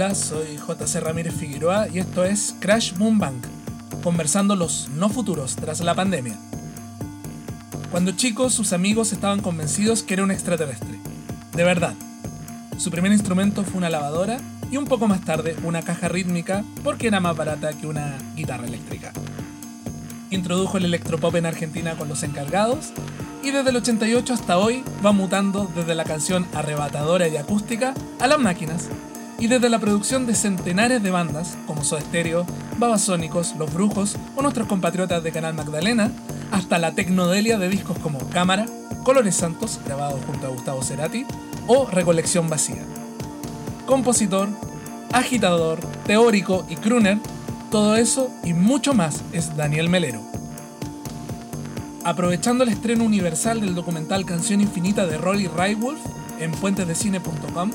Soy JC Ramírez Figueroa y esto es Crash Boom Bang, conversando los no futuros tras la pandemia. Cuando chicos, sus amigos estaban convencidos que era un extraterrestre. De verdad. Su primer instrumento fue una lavadora y un poco más tarde una caja rítmica porque era más barata que una guitarra eléctrica. Introdujo el electropop en Argentina con los encargados y desde el 88 hasta hoy va mutando desde la canción arrebatadora y acústica a las máquinas y desde la producción de centenares de bandas como Soda Stereo, Babasónicos, Los Brujos o nuestros compatriotas de Canal Magdalena, hasta la tecnodelia de discos como Cámara, Colores Santos, grabado junto a Gustavo Cerati, o Recolección Vacía. Compositor, agitador, teórico y crooner, todo eso y mucho más es Daniel Melero. Aprovechando el estreno universal del documental Canción Infinita de Rolly Raywolf en puentesdecine.com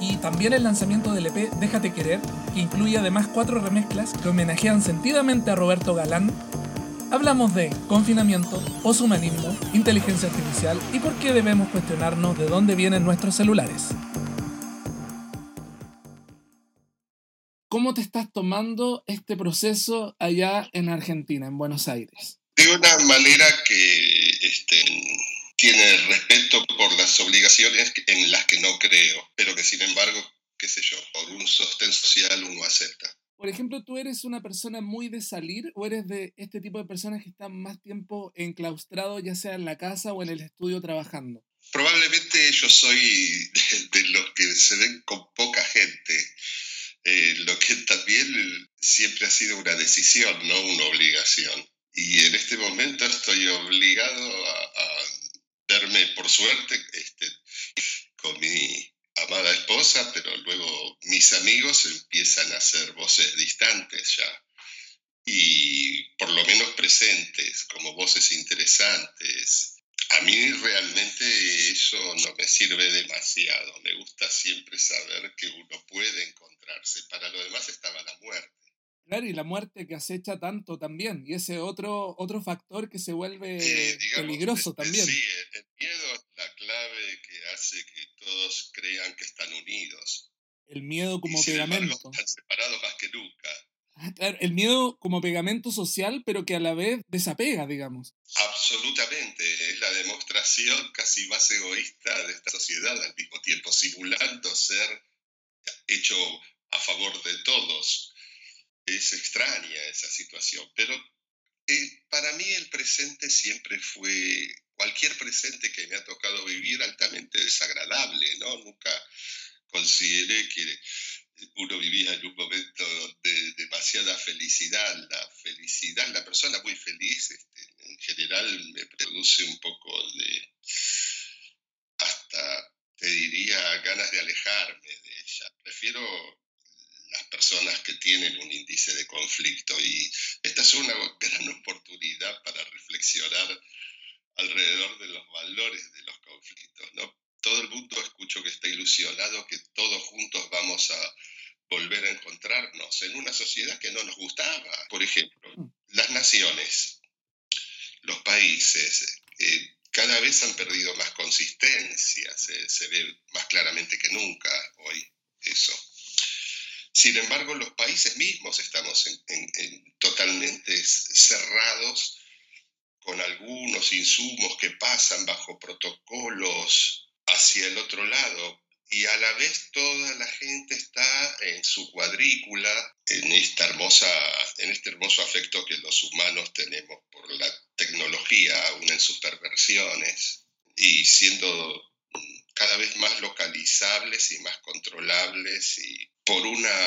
y también el lanzamiento del EP Déjate Querer, que incluye además cuatro remezclas que homenajean sentidamente a Roberto Galán, hablamos de confinamiento, poshumanismo, inteligencia artificial y por qué debemos cuestionarnos de dónde vienen nuestros celulares. ¿Cómo te estás tomando este proceso allá en Argentina, en Buenos Aires? De una manera que este, tiene respeto por las obligaciones en las que no creo, pero que sin embargo, qué sé yo, por un sostén social uno acepta. Por ejemplo, ¿tú eres una persona muy de salir o eres de este tipo de personas que están más tiempo enclaustrados, ya sea en la casa o en el estudio trabajando? Probablemente yo soy de, los que se ven con poca gente, eh, lo que también siempre ha sido una decisión, no una obligación. Y en este momento estoy obligado a, por suerte, este, con mi amada esposa, pero luego mis amigos empiezan a ser voces distantes ya. Y por lo menos presentes, como voces interesantes. A mí realmente eso no me sirve demasiado. Me gusta siempre saber que uno puede encontrarse. Para lo demás estaba la muerte. Claro, y la muerte que acecha tanto también, y ese otro, otro factor que se vuelve eh, peligroso también. Sí, el miedo es la clave que hace que todos crean que están unidos. El miedo como pegamento. están separados más que nunca. Ah, claro, el miedo como pegamento social, pero que a la vez desapega, digamos. Absolutamente, es la demostración casi más egoísta de esta sociedad, al mismo tiempo simulando ser hecho a favor de todos es extraña esa situación, pero eh, para mí el presente siempre fue, cualquier presente que me ha tocado vivir, altamente desagradable, ¿no? Nunca consideré que uno vivía en un momento de demasiada felicidad. La felicidad, la persona muy feliz, este, en general me produce un poco de, hasta te diría, ganas de alejarme de ella. Prefiero personas que tienen un índice de conflicto. Y esta es una gran oportunidad para reflexionar alrededor de los valores de los conflictos. ¿no? Todo el mundo escucho que está ilusionado que todos juntos vamos a volver a encontrarnos en una sociedad que no nos gustaba. Por ejemplo, las naciones, los países, eh, cada vez han perdido más consistencia, se, se ve más claramente que nunca hoy eso. Sin embargo, los países mismos estamos totalmente cerrados con algunos insumos que pasan bajo protocolos hacia el otro lado y a la vez toda la gente está en su cuadrícula, en, esta hermosa, en este hermoso afecto que los humanos tenemos por la tecnología, aún en sus perversiones, y siendo cada vez más localizables y más controlables y por una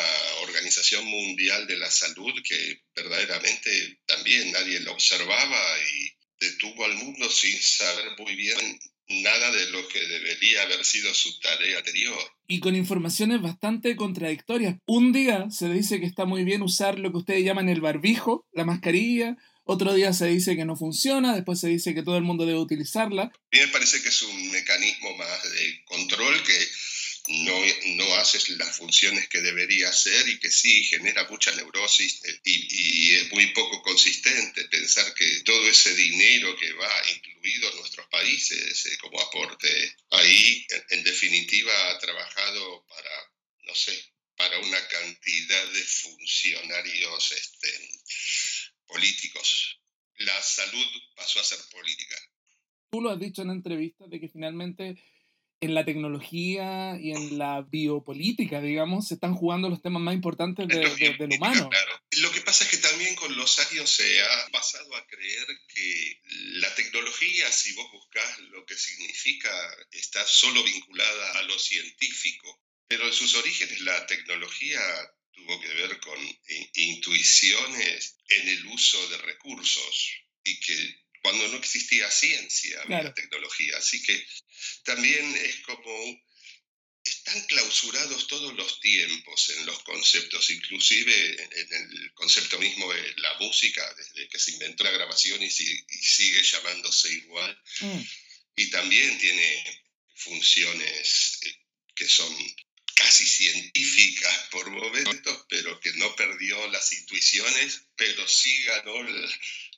organización mundial de la salud que verdaderamente también nadie lo observaba y detuvo al mundo sin saber muy bien nada de lo que debería haber sido su tarea anterior. Y con informaciones bastante contradictorias. Un día se dice que está muy bien usar lo que ustedes llaman el barbijo, la mascarilla, otro día se dice que no funciona, después se dice que todo el mundo debe utilizarla. A mí me parece que es un mecanismo más de control que no, no haces las funciones que debería hacer y que sí genera mucha neurosis eh, y, es muy poco consistente pensar que todo ese dinero que va incluido en nuestros países eh, como aporte ahí, en, definitiva, ha trabajado para, no sé, para una cantidad de funcionarios este, políticos. La salud pasó a ser política. Tú lo has dicho en entrevistas de que finalmente en la tecnología y en la biopolítica, digamos, se están jugando los temas más importantes de, del humano. Claro. Lo que pasa es que también con los años se ha pasado a creer que la tecnología, si vos buscas lo que significa, está solo vinculada a lo científico. Pero en sus orígenes la tecnología tuvo que ver con intuiciones en el uso de recursos y que cuando no existía ciencia había tecnología. Así que también es como, están clausurados todos los tiempos en los conceptos, inclusive en el concepto mismo de la música, desde que se inventó la grabación y, sigue llamándose igual. Mm. Y también tiene funciones eh, que son casi científicas por momentos, pero que no perdió las intuiciones, pero sí ganó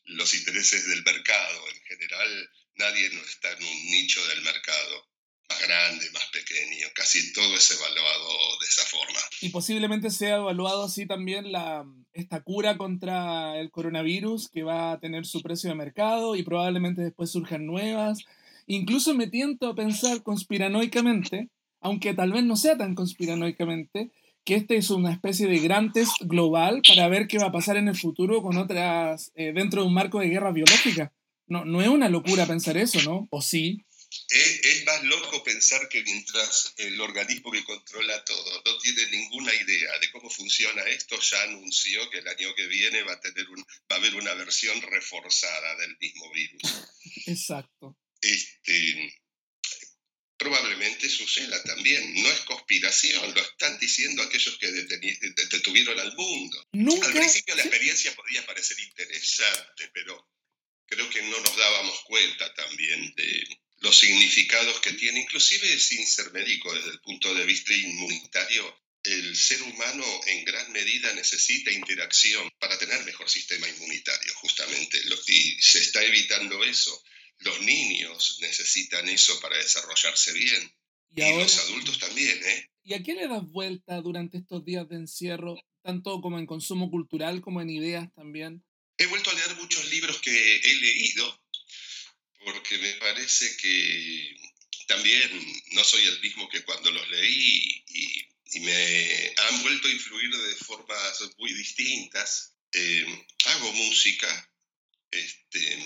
los intereses del mercado. En general, nadie no está en un nicho del mercado más grande, más pequeño. Casi todo es evaluado de esa forma. Y posiblemente sea evaluado así también la, esta cura contra el coronavirus que va a tener su precio de mercado y probablemente después surjan nuevas. Incluso me tiento a pensar conspiranoicamente, aunque tal vez no sea tan conspiranoicamente, que este es una especie de gran test global para ver qué va a pasar en el futuro con otras, eh, dentro de un marco de guerra biológica. No, no es una locura pensar eso, ¿no? ¿O sí? Es, más loco pensar que mientras el organismo que controla todo no tiene ninguna idea de cómo funciona esto, ya anunció que el año que viene va a, tener un, va a haber una versión reforzada del mismo virus. Exacto. Este, probablemente suceda también. No es conspiración, lo están diciendo aquellos que detuvieron al mundo. Al principio la experiencia podría parecer interesante, pero creo que no nos dábamos cuenta también de los significados que tiene, inclusive sin ser médico desde el punto de vista inmunitario. El ser humano en gran medida necesita interacción para tener mejor sistema inmunitario, justamente, y se está evitando eso los niños necesitan eso para desarrollarse bien. Y, los adultos también, ¿eh? ¿Y a qué le das vuelta durante estos días de encierro, tanto como en consumo cultural como en ideas también? He vuelto a leer muchos libros que he leído, porque me parece que también no soy el mismo que cuando los leí y, me han vuelto a influir de formas muy distintas. Eh, hago música, este,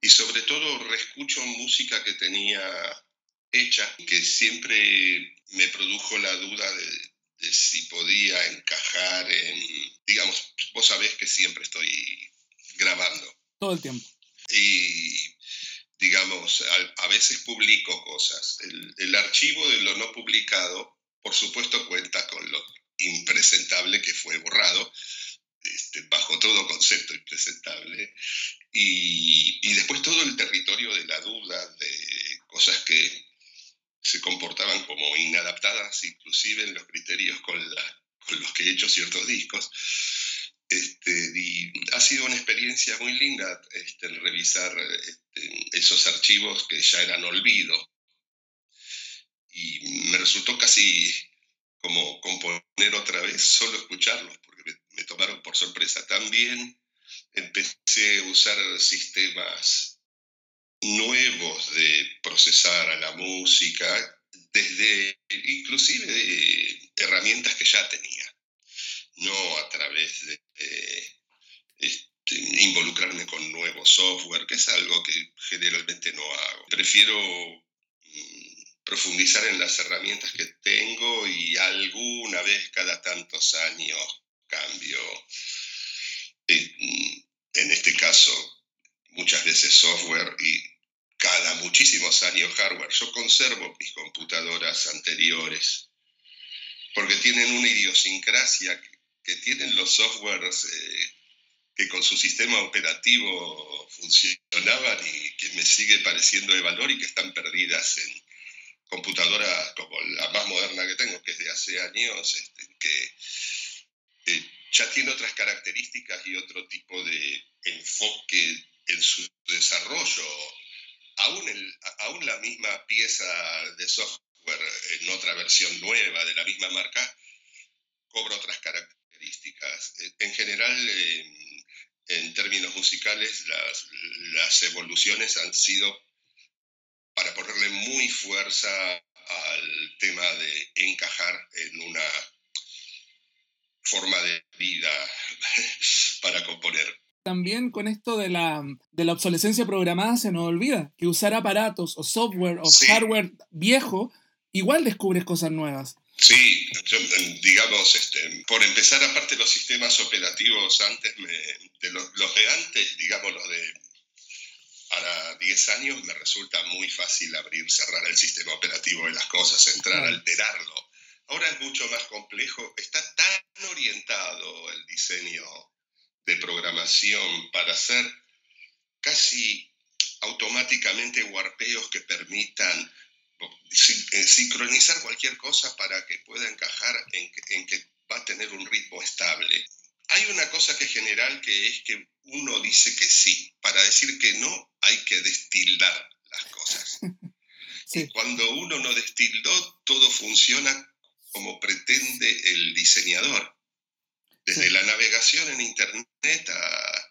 y sobre todo reescucho música que tenía hecha, que siempre me produjo la duda de, si podía encajar en, digamos, vos sabés que siempre estoy grabando. Todo el tiempo. Y, digamos, a, veces publico cosas. El, el, archivo de lo no publicado, por supuesto, cuenta con lo impresentable que fue borrado, este, bajo todo concepto impresentable, y, y, después todo el territorio de la duda, de cosas que se comportaban como inadaptadas, inclusive en los criterios con, la, con los que he hecho ciertos discos. Este, y ha sido una experiencia muy linda este, revisar este, esos archivos que ya eran olvido. Y me resultó casi como componer otra vez, solo escucharlos, me tomaron por sorpresa. También empecé a usar sistemas nuevos de procesar a la música, desde inclusive de herramientas que ya tenía, no a través de, este, involucrarme con nuevo software, que es algo que generalmente no hago. Prefiero mm, profundizar en las herramientas que tengo y alguna vez cada tantos años cambio, eh, en este caso, muchas veces software y cada muchísimos años hardware. Yo conservo mis computadoras anteriores porque tienen una idiosincrasia que, tienen los softwares eh, que con su sistema operativo funcionaban y que me sigue pareciendo de valor y que están perdidas en computadoras como la más moderna que tengo, que es de hace años, este, que ya tiene otras características y otro tipo de enfoque en su desarrollo. Aún, el, aún la misma pieza de software en otra versión nueva de la misma marca en general, en términos musicales, las, las evoluciones han sido para ponerle muy fuerza al tema de encajar en una forma de vida para componer. También con esto de la, de la obsolescencia programada se nos olvida que usar aparatos o software o hardware viejo igual descubres cosas nuevas. Sí, digamos, este, por empezar, aparte los sistemas operativos antes, de los, los, de antes, digamos los de para 10 años, me resulta muy fácil abrir, cerrar el sistema operativo de las cosas, entrar, alterarlo. Ahora es mucho más complejo, está tan orientado el diseño de programación para hacer casi automáticamente warpeos que permitan eh, sincronizar cualquier cosa para que pueda encajar en que, va a tener un ritmo estable. Hay una cosa que es general que es que uno dice que sí. Para decir que no hay que destilar las cosas. Y cuando uno no destildó, todo funciona como pretende el diseñador. Desde la navegación en Internet a,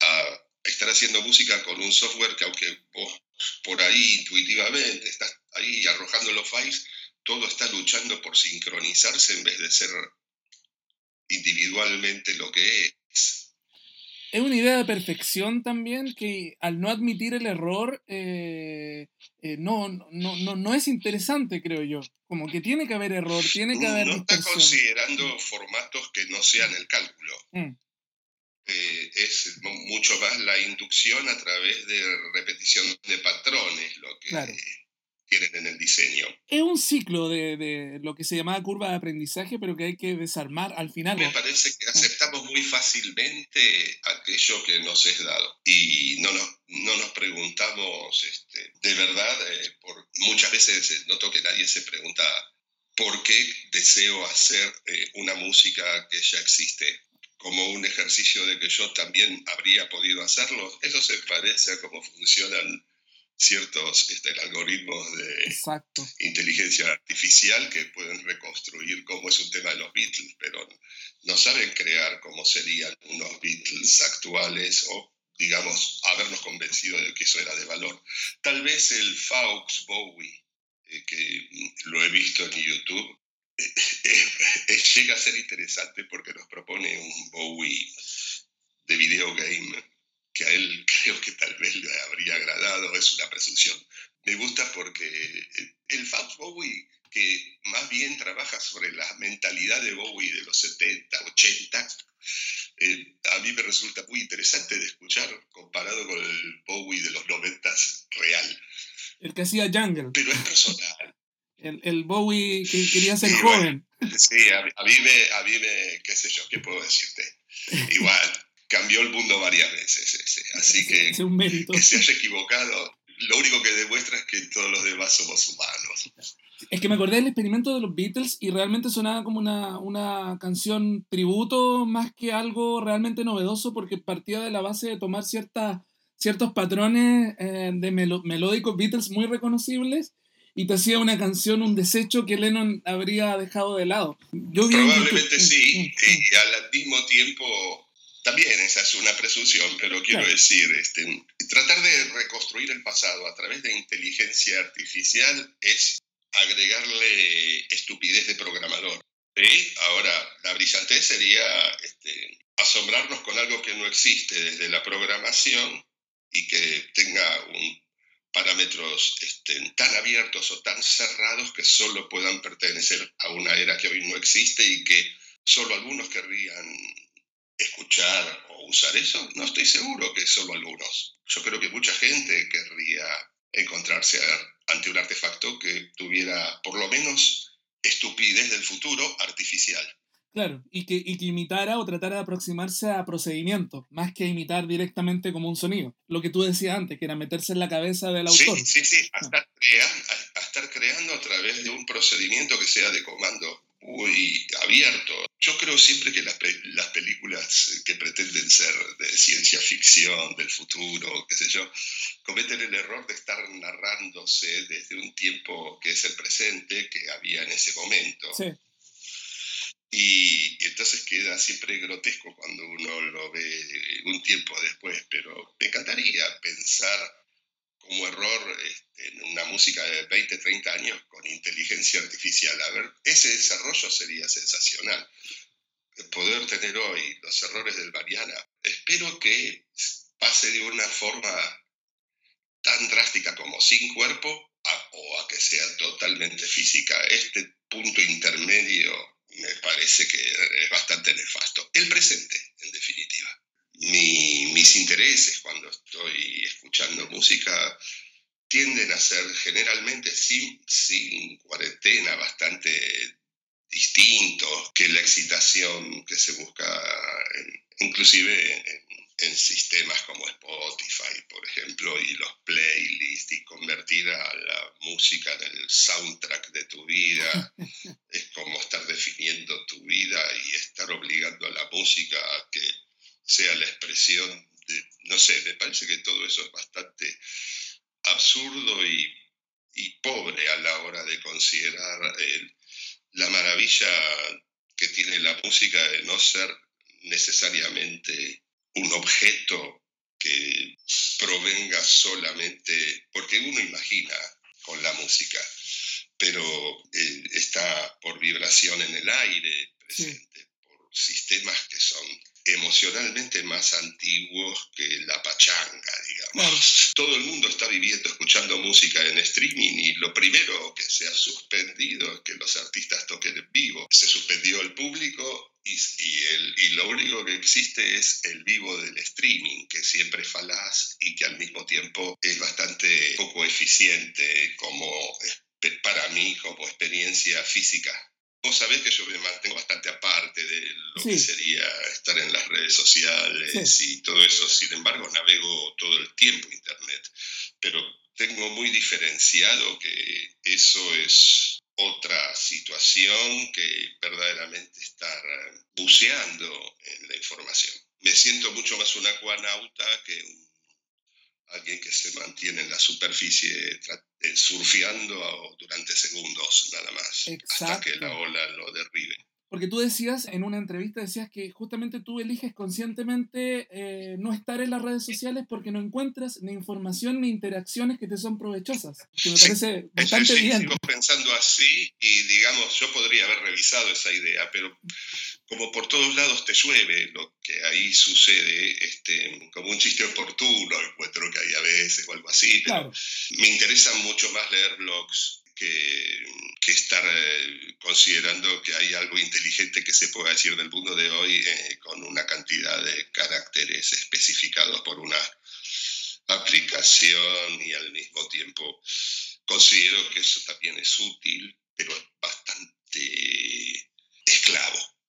a estar haciendo música con un software que aunque vos por ahí intuitivamente estás ahí arrojando los files, todo está luchando por sincronizarse en vez de ser individualmente lo que es. Es una idea de perfección también que al no admitir el error eh, eh, no, no, no, no, es interesante, creo yo. Como que tiene que haber error, tiene que haber... No está considerando formatos que no sean el cálculo. Mm. Eh, es mucho más la inducción a través de repetición de patrones, lo que tienen en el diseño. Es un ciclo de, de, lo que se llamaba curva de aprendizaje, pero que hay que desarmar al final. Me parece que aceptamos muy fácilmente aquello que nos es dado y no nos, no nos preguntamos, este, de verdad, eh, por, muchas veces eh, noto que nadie se pregunta por qué deseo hacer una música que ya existe como un ejercicio de que yo también habría podido hacerlo, eso se parece a cómo funcionan ciertos este, algoritmos de inteligencia artificial que pueden reconstruir cómo es un tema de los Beatles, pero no saben crear cómo serían unos Beatles actuales o, digamos, habernos convencido de que eso era de valor. Tal vez el Faux Bowie, eh, que lo he visto en YouTube, llega a ser interesante porque nos propone un Bowie de videogame que a él creo que tal vez le habría agradado, es una presunción. Me gusta porque el Fabs Bowie, que más bien trabaja sobre la mentalidad de Bowie de los 70, 80, eh, a mí me resulta muy interesante de escuchar comparado con el Bowie de los 90 real. El que hacía Jungle. Pero es personal el, el Bowie que quería ser joven. sí, a, mí me, a mí me, qué sé yo, ¿qué puedo decirte? Igual, cambió el mundo varias veces, así que es un mérito. que se haya equivocado, lo único que demuestra es que todos los demás somos humanos. Es que me acordé del experimento de los Beatles y realmente sonaba como una, una canción tributo más que algo realmente novedoso porque partía de la base de tomar ciertas ciertos patrones eh, de melódicos Beatles muy reconocibles y te hacía una canción, un desecho que Lennon habría dejado de lado. Yo Probablemente sí, mm, mm, y al mismo tiempo también esa es una presunción, pero quiero decir, este, tratar de reconstruir el pasado a través de inteligencia artificial es agregarle estupidez de programador. ¿sí? Ahora, la brillantez sería este, asombrarnos con algo que no existe desde la programación y que tenga un parámetros este, tan abiertos o tan cerrados que solo puedan pertenecer a una era que hoy no existe y que solo algunos querrían escuchar o usar eso, no estoy seguro que solo algunos. Yo creo que mucha gente querría encontrarse ante un artefacto que tuviera por lo menos estupidez del futuro artificial. Claro, y que, y que imitara o tratara de aproximarse a procedimientos, más que imitar directamente como un sonido. Lo que tú decías antes, que era meterse en la cabeza del autor. Sí, sí, sí, a estar, a estar creando a través de un procedimiento que sea de comando muy abierto. Yo creo siempre que las, las películas que pretenden ser de ciencia ficción, del futuro, qué sé yo, cometen el error de estar narrándose desde un tiempo que es el presente, que había en ese momento. Sí Y entonces queda siempre grotesco cuando uno lo ve un tiempo después, pero me encantaría pensar como error este, en una música de 20, 30 años con inteligencia artificial. A ver, ese desarrollo sería sensacional. Poder tener hoy los errores del Mariana. Espero que pase de una forma tan drástica como sin cuerpo o a que sea totalmente física. Este punto intermedio me parece que es bastante nefasto. El presente, en definitiva mis intereses cuando estoy escuchando música tienden a ser generalmente sin, sin cuarentena bastante distintos que la excitación que se busca inclusive en, en, sistemas como Spotify, por ejemplo, y los playlists y convertir a la música en el soundtrack de tu vida es como estar definiendo tu vida y estar obligando a la música a que sea la expresión de, no sé, me parece que todo eso es bastante absurdo y, pobre a la hora de considerar la maravilla que tiene la música de no ser necesariamente un objeto que provenga solamente, porque uno imagina con la música, pero eh, está por vibración en el aire presente, por sistemas que son emocionalmente más antiguos que la pachanga, digamos. Todo el mundo está viviendo, escuchando música en streaming y lo primero que se ha suspendido es que los artistas toquen en vivo. Se suspendió el público y, el, y lo único que existe es el vivo del streaming, que siempre es falaz y que al mismo tiempo es bastante poco eficiente como para mí como experiencia física. Vos sabés que yo me mantengo bastante aparte de lo que sería estar en las redes sociales y todo eso. Sin embargo, navego todo el tiempo Internet. Pero tengo muy diferenciado que eso es otra situación que verdaderamente estar buceando en la información. Me siento mucho más un acuanauta que alguien que se mantiene en la superficie eh, surfeando durante segundos nada más, hasta que la ola lo derribe. Porque tú decías en una entrevista, decías que justamente tú eliges conscientemente eh, no estar en las redes sociales porque no encuentras ni información ni interacciones que te son provechosas. Que me parece bastante sí, bien. Sigo pensando así y digamos, yo podría haber revisado esa idea, pero como por todos lados te llueve, lo que ahí sucede, este, como un chiste oportuno, encuentro que hay a veces o algo así, pero me interesa mucho más leer blogs que, que estar eh, considerando que hay algo inteligente que se pueda decir del mundo de hoy eh, con una cantidad de caracteres especificados por una aplicación y al mismo tiempo considero que eso también es útil, pero es bastante esclavo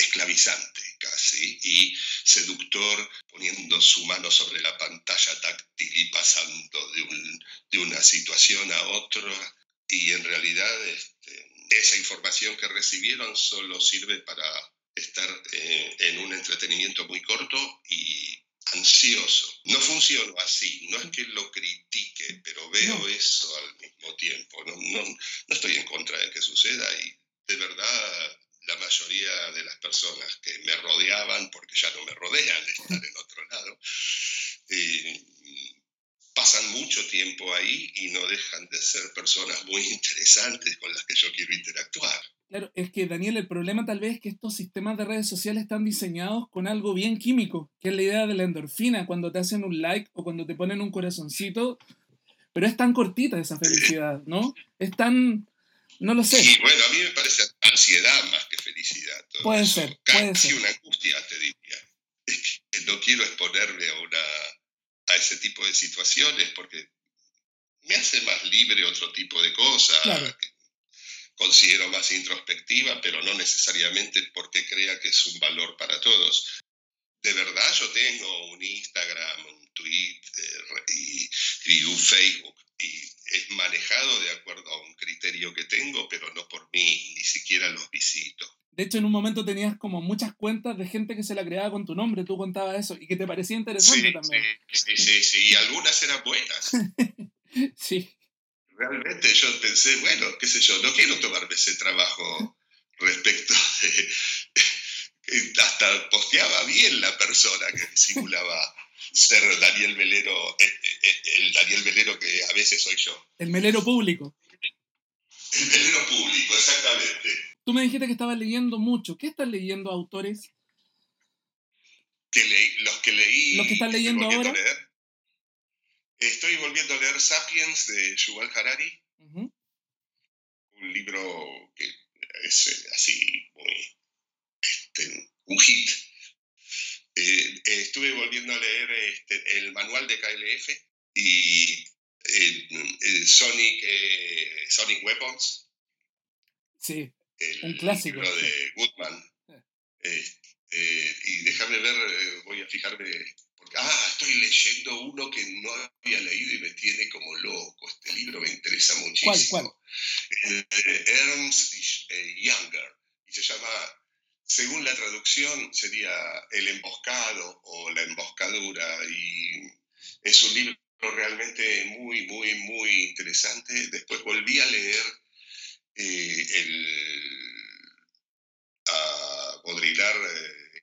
esclavizante casi, y seductor poniendo su mano sobre la pantalla táctil y pasando de, un, de una situación a otra. Y en realidad este, esa información que recibieron solo sirve para estar eh, en un entretenimiento muy corto y ansioso. No funciono así, no es que lo critique, pero veo eso al mismo tiempo. No, no, no estoy en contra de que suceda y de verdad la mayoría de las personas que me rodeaban, porque ya no me rodean, están en otro lado, eh, pasan mucho tiempo ahí y no dejan de ser personas muy interesantes con las que yo quiero interactuar. Claro, es que Daniel, el problema tal vez es que estos sistemas de redes sociales están diseñados con algo bien químico, que es la idea de la endorfina, cuando te hacen un like o cuando te ponen un corazoncito, pero es tan cortita esa felicidad, ¿no? Es tan, no lo sé. Sí, bueno, a mí me parece ansiedad más que felicidad. puede ser. Casi una angustia, te diría. Es que no quiero exponerme a, una, a ese tipo de situaciones porque me hace más libre otro tipo de cosas. Que considero más introspectiva, pero no necesariamente porque crea que es un valor para todos. De verdad, yo tengo un Instagram, un Twitter y, y un Facebook y es manejado de acuerdo a un criterio que tengo, pero no por mí, ni siquiera los visito. De hecho, en un momento tenías como muchas cuentas de gente que se la creaba con tu nombre, tú contabas eso, y que te parecía interesante también. Sí, sí, sí, y algunas eran buenas. sí. Realmente yo pensé, bueno, qué sé yo, no quiero tomarme ese trabajo respecto de... Hasta posteaba bien la persona que simulaba ser Daniel Velero, eh, eh, el Daniel Velero que a veces soy yo. El melero público. El velero público, exactamente. Tú me dijiste que estabas leyendo mucho. ¿Qué estás leyendo, autores? Que leí, los que leí... ¿Los que estás leyendo ahora? Estoy volviendo a leer Sapiens de Yuval Harari, un libro que es eh, así muy este, un hit. Eh, estuve volviendo a leer este, el manual de KLF y eh, eh, Sonic, eh, Sonic Weapons, Sí. el Un clásico, libro sí. de Goodman. Este, y déjame ver, voy a fijarme, porque, ah, estoy leyendo uno que no había leído y me tiene como loco. Este libro me interesa muchísimo. ¿Cuál, cuál? Ernst Younger, y se llama, según la traducción, sería El emboscado o La emboscadura, y es un libro realmente muy, muy, muy interesante. Después volví a leer eh, el, a eh,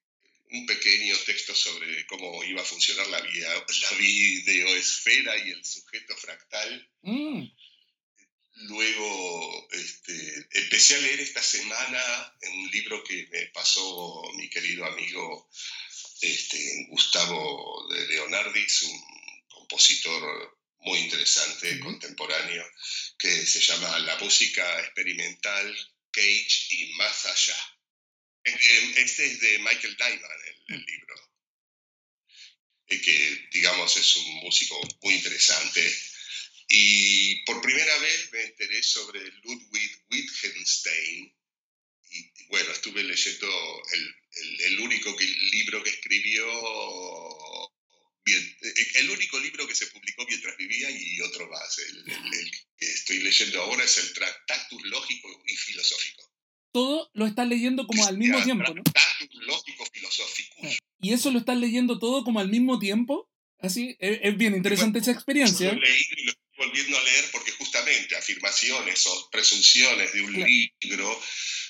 un pequeño texto sobre cómo iba a funcionar la, via- la videoesfera y el sujeto fractal. Mm, Luego este, empecé a leer esta semana un libro que me pasó mi querido amigo este, Gustavo de Leonardis, un compositor muy interesante, contemporáneo, que se llama La música experimental, Cage y más allá. Este, este es de Michael Nyman, el, el libro, y que digamos es un músico muy interesante. Y por primera vez me enteré sobre Ludwig Wittgenstein. Y bueno, estuve leyendo el, el- el único que- libro que escribió, el único libro que se publicó mientras vivía y otro más. El, el- que estoy leyendo ahora es el Tractatus Lógico y Filosófico. todo lo estás leyendo como al mismo tiempo, ¿no? Tractatus Lógico Filosófico. ¿Y eso lo estás leyendo todo como al mismo tiempo? Así, es, es bien interesante esa experiencia. Lo leí y lo volviendo a leer porque justamente afirmaciones o presunciones de un libro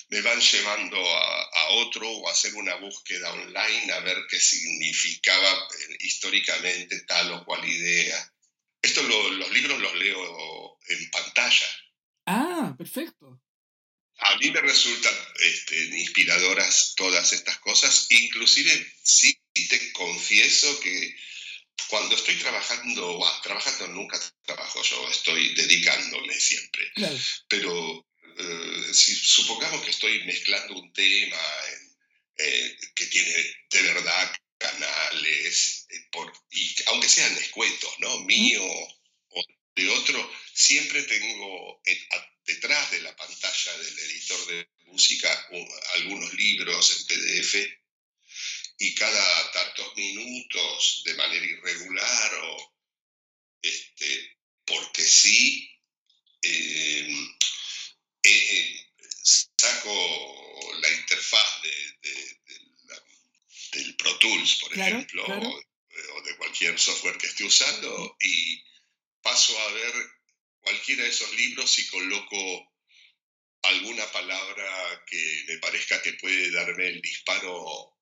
me van llevando a, a otro o a hacer una búsqueda online a ver qué significaba eh, históricamente tal o cual idea. Esto lo- los libros los leo en pantalla. Ah, perfecto. A mí me resultan este, inspiradoras todas estas cosas, inclusive sí te confieso que cuando estoy trabajando, bah, trabajando nunca trabajo yo, estoy dedicándome siempre, Claro. pero eh, si supongamos que estoy mezclando un tema eh, que tiene de verdad canales, eh, por, y aunque sean escuetos, ¿no? Mío o de otro, siempre tengo en- a- detrás de la pantalla del editor de música algunos libros en PDF y cada tantos minutos de manera irregular o este, porque sí, eh, eh, saco la interfaz de- de- de la- del Pro Tools, por Claro, ejemplo, claro. O, o de cualquier software que esté usando y paso a ver cualquiera de esos libros y coloco alguna palabra que me parezca que puede darme el disparo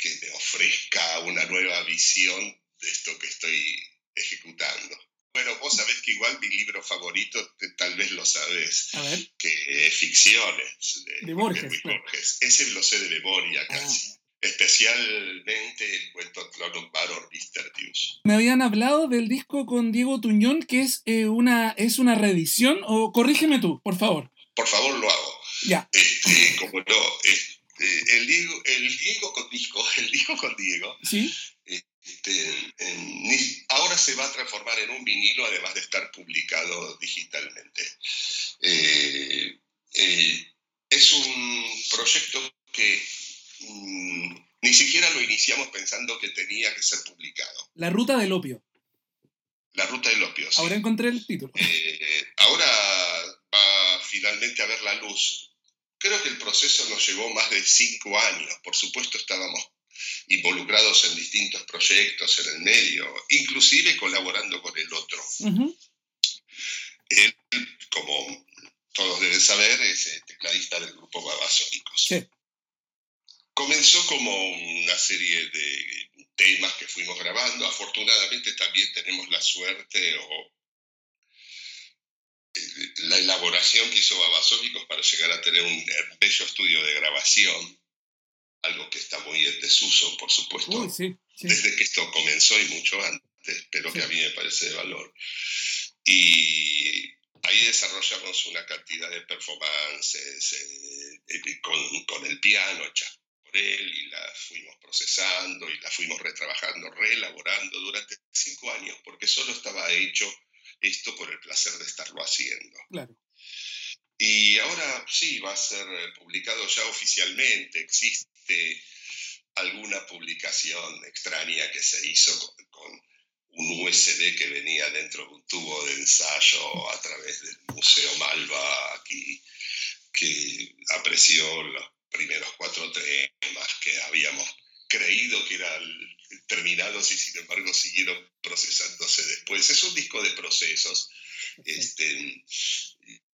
que me ofrezca una nueva visión de esto que estoy ejecutando. Bueno, vos sabés que igual mi libro favorito, te- tal vez lo sabés, A ver. que es Ficciones de, De Borges, Luis claro. Borges. Ese lo sé de memoria Ah. casi. Especialmente el cuento Clonum Baror Mistertius. Me habían hablado del disco con Diego Tuñón, que es, eh, una, es una reedición, o corrígeme tú, por favor. Por favor, lo hago. Ya. Este, como no, este, el, Diego, el Diego con disco, el disco con Diego, ¿Sí? este, en- ahora se va a transformar en un vinilo, además de estar publicado digitalmente. Eh, eh, es un proyecto que mm, ni siquiera lo iniciamos pensando que tenía que ser publicado. La ruta del opio. La ruta del opio. sí. Ahora encontré el título. Eh, ahora va finalmente a ver la luz. Creo que el proceso nos llevó más de cinco años. Por supuesto estábamos involucrados en distintos proyectos en el medio, inclusive colaborando con el otro. Él, como todos deben saber, es eh, tecladista del grupo Babasónicos. Comenzó como una serie de temas que fuimos grabando. Afortunadamente también tenemos la suerte o la elaboración que hizo Babasónicos para llegar a tener un bello estudio de grabación, algo que está muy en desuso, por supuesto, desde que esto comenzó y mucho antes, pero que a mí me parece de valor. Y ahí desarrollamos una cantidad de performances eh, eh, con, con, el piano hecha por él y la fuimos procesando y la fuimos retrabajando, reelaborando durante cinco años, porque solo estaba hecho esto por el placer de estarlo haciendo. Claro. Y ahora sí, va a ser publicado ya oficialmente, existe alguna publicación extraña que se hizo con, con un USB que venía dentro de un tubo de ensayo a través del Museo Malva aquí, que apreció los primeros cuatro temas que habíamos creído que eran terminados y sin embargo siguieron procesándose después. Es un disco de procesos. Este,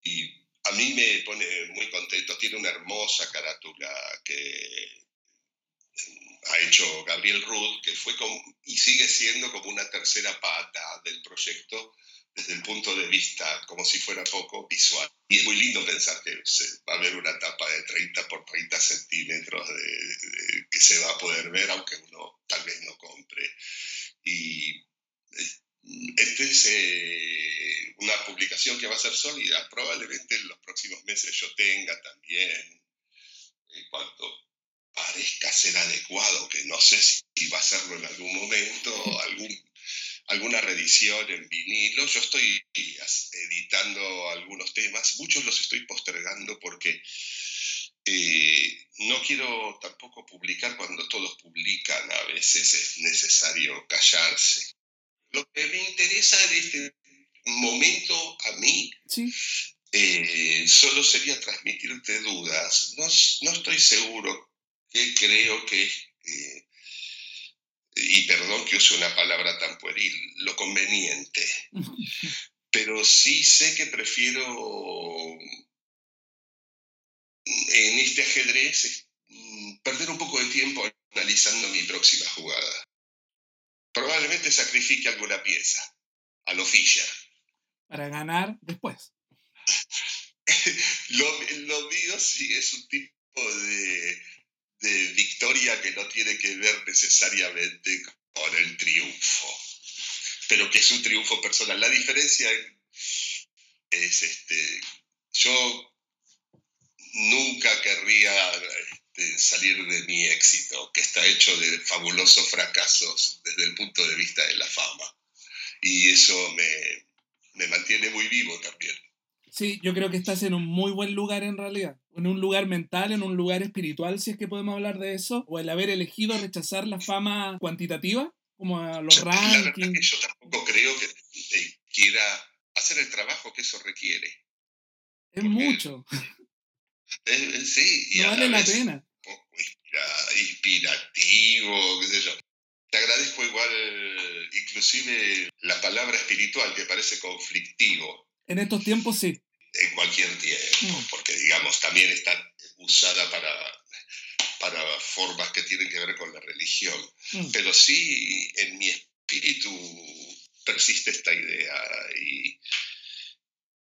y a mí me pone muy contento. Tiene una hermosa carátula que ha hecho Gabriel Ruth, que fue y sigue siendo como una tercera pata del proyecto desde el punto de vista, como si fuera poco, visual. Y es muy lindo pensar que va a haber una tapa de 30 por 30 centímetros que se va a poder ver, aunque uno tal vez no compre. Y esta es eh, una publicación que va a ser sólida. Probablemente en los próximos meses yo tenga también, en cuanto parezca ser adecuado, que no sé si va a serlo en algún momento, algún, alguna reedición en vinilo. Yo estoy editando algunos temas, muchos los estoy postergando porque eh, no quiero tampoco publicar cuando todos publican, a veces es necesario callarse. Lo que me interesa en este momento a mí eh, solo sería transmitirte dudas. No, no estoy seguro que creo que, eh, y perdón que use una palabra tan pueril, lo conveniente. Pero sí sé que prefiero en este ajedrez mm, perder un poco de tiempo analizando mi próxima jugada. Probablemente sacrifique alguna pieza, a lo Fischer. Para ganar después. lo, lo mío sí es un tipo de de victoria que no tiene que ver necesariamente con el triunfo, pero que es un triunfo personal. La diferencia es, este, yo nunca querría este, salir de mi éxito, que está hecho de fabulosos fracasos desde el punto de vista de la fama. Y eso me, me mantiene muy vivo también. Sí, yo creo que estás en un muy buen lugar en realidad. En un lugar mental, en un lugar espiritual, si es que podemos hablar de eso. O el haber elegido rechazar la fama cuantitativa, como a los rankings. yo tampoco creo que eh, quiera hacer el trabajo que eso requiere. Es mucho. sí, y no vale la pena. Inspirativo, qué sé yo. Te agradezco igual, inclusive la palabra espiritual que parece conflictivo. En estos tiempos sí en cualquier tiempo, mm. porque digamos, también está usada para, para formas que tienen que ver con la religión. Mm. Pero sí, en mi espíritu persiste esta idea y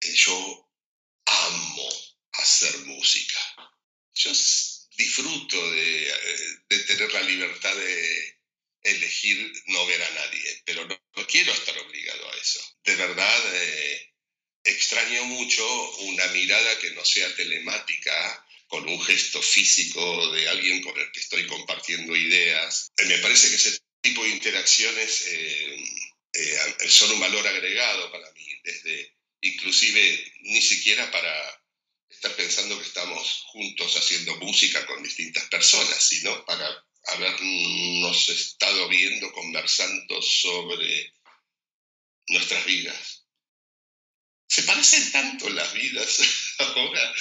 eh, yo amo hacer música. Yo disfruto de, eh, de tener la libertad de elegir no ver a nadie, pero no, quiero estar obligado a eso. De verdad, eh, extraño mucho una mirada que no sea telemática, con un gesto físico de alguien con el que estoy compartiendo ideas. Eh, me parece que ese tipo de interacciones eh, eh, son un valor agregado para mí, desde inclusive ni siquiera para estar pensando que estamos juntos haciendo música con distintas personas, sino para habernos estado viendo, conversando sobre nuestras vidas se parecen tanto las vidas ahora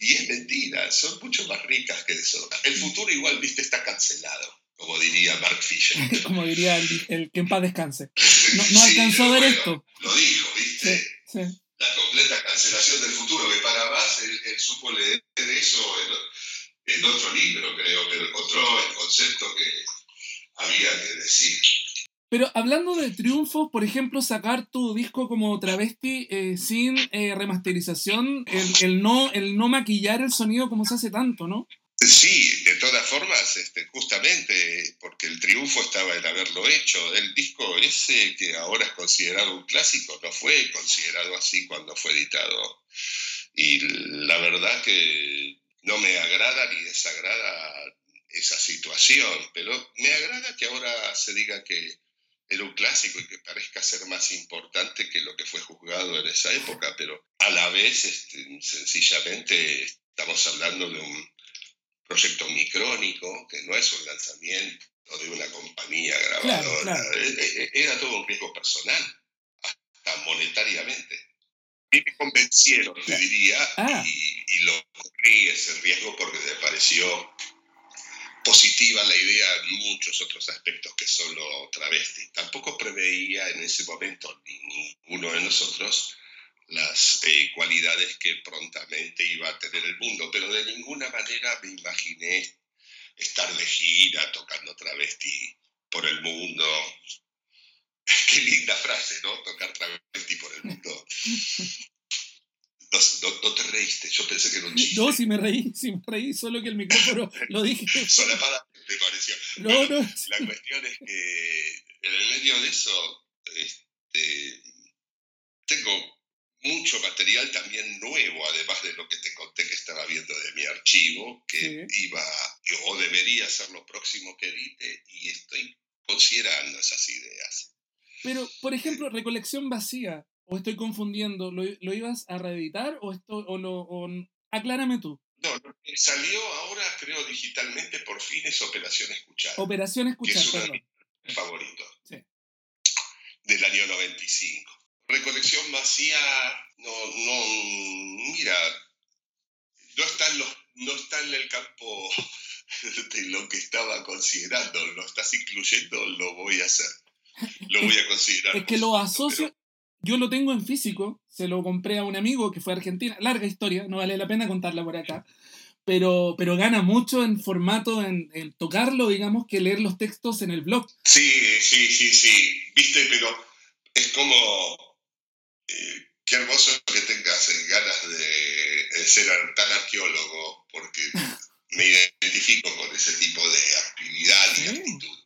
y es mentira, son mucho más ricas que eso. El futuro igual, viste, está cancelado, como diría Mark Fisher. como diría el, que en paz descanse. No, alcanzó a ver esto. Lo dijo, viste. La completa cancelación del futuro, que para más él, supo leer eso en, en, otro libro, creo, pero encontró el concepto que había que decir. Pero hablando de triunfos, por ejemplo, sacar tu disco como travesti eh, sin eh, remasterización, el, no, el no maquillar el sonido como se hace tanto, ¿no? Sí, de todas formas, este, justamente porque el triunfo estaba en haberlo hecho. El disco ese, que ahora es considerado un clásico, no fue considerado así cuando fue editado. Y la verdad que no me agrada ni desagrada esa situación, pero me agrada que ahora se diga que era un clásico y que parezca ser más importante que lo que fue juzgado en esa época, pero a la vez este, sencillamente estamos hablando de un proyecto micrónico, que no es un lanzamiento de una compañía grabadora, e, e, e, era todo un riesgo personal, hasta monetariamente. Y me convencieron, te diría, ah. y, y, lo corrí ese riesgo porque me pareció positiva la idea en muchos otros aspectos que solo travesti. Tampoco preveía en ese momento ninguno de nosotros las eh, cualidades que prontamente iba a tener el mundo, pero de ninguna manera me imaginé estar de gira tocando travesti por el mundo. Qué linda frase, ¿no? Tocar travesti por el mundo. No, te reíste, yo pensé que era un chiste. No, sí me reí, sí me reí, solo que el micrófono lo dije. te pareció. No, no. La cuestión es que en el medio de eso este, tengo mucho material también nuevo, además de lo que te conté que estaba viendo de mi archivo, que iba o debería ser lo próximo que edite, y estoy considerando esas ideas. Pero, por ejemplo, recolección vacía, ¿O estoy confundiendo? ¿Lo, lo ibas a reeditar o esto o lo o, aclárame tú? No, salió ahora creo digitalmente por fin es Operación Escuchar. Operación Escuchar, que es uno de mis favoritos. Sí. Del año 95. Recolección vacía, no, no, mira, no está en, los, no está en el campo de lo que estaba considerando, lo estás incluyendo, lo voy a hacer. Lo voy a considerar. Es que lo asocio, yo lo tengo en físico, se lo compré a un amigo que fue a Argentina, larga historia, no vale la pena contarla por acá, pero, pero gana mucho en formato, en, tocarlo, digamos, que leer los textos en el blog. Sí, sí, sí, sí, viste, pero es como, eh, qué hermoso que tengas eh, ganas de, ser tan arqueólogo, porque me identifico con ese tipo de actividad y actitud.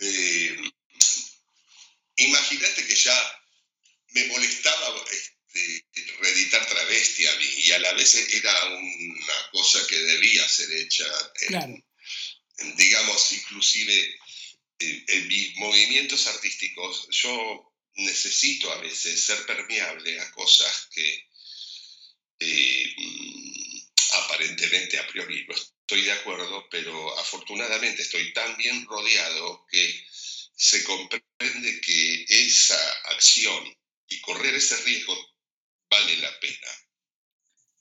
Eh, imagínate que ya me molestaba este, reeditar travesti a mí y a la vez era una cosa que debía ser hecha, digamos, inclusive en, mis movimientos artísticos, yo necesito a veces ser permeable a cosas que eh, aparentemente a priori no estoy de acuerdo, pero afortunadamente estoy tan bien rodeado que se comprende que esa acción y correr ese riesgo vale la pena.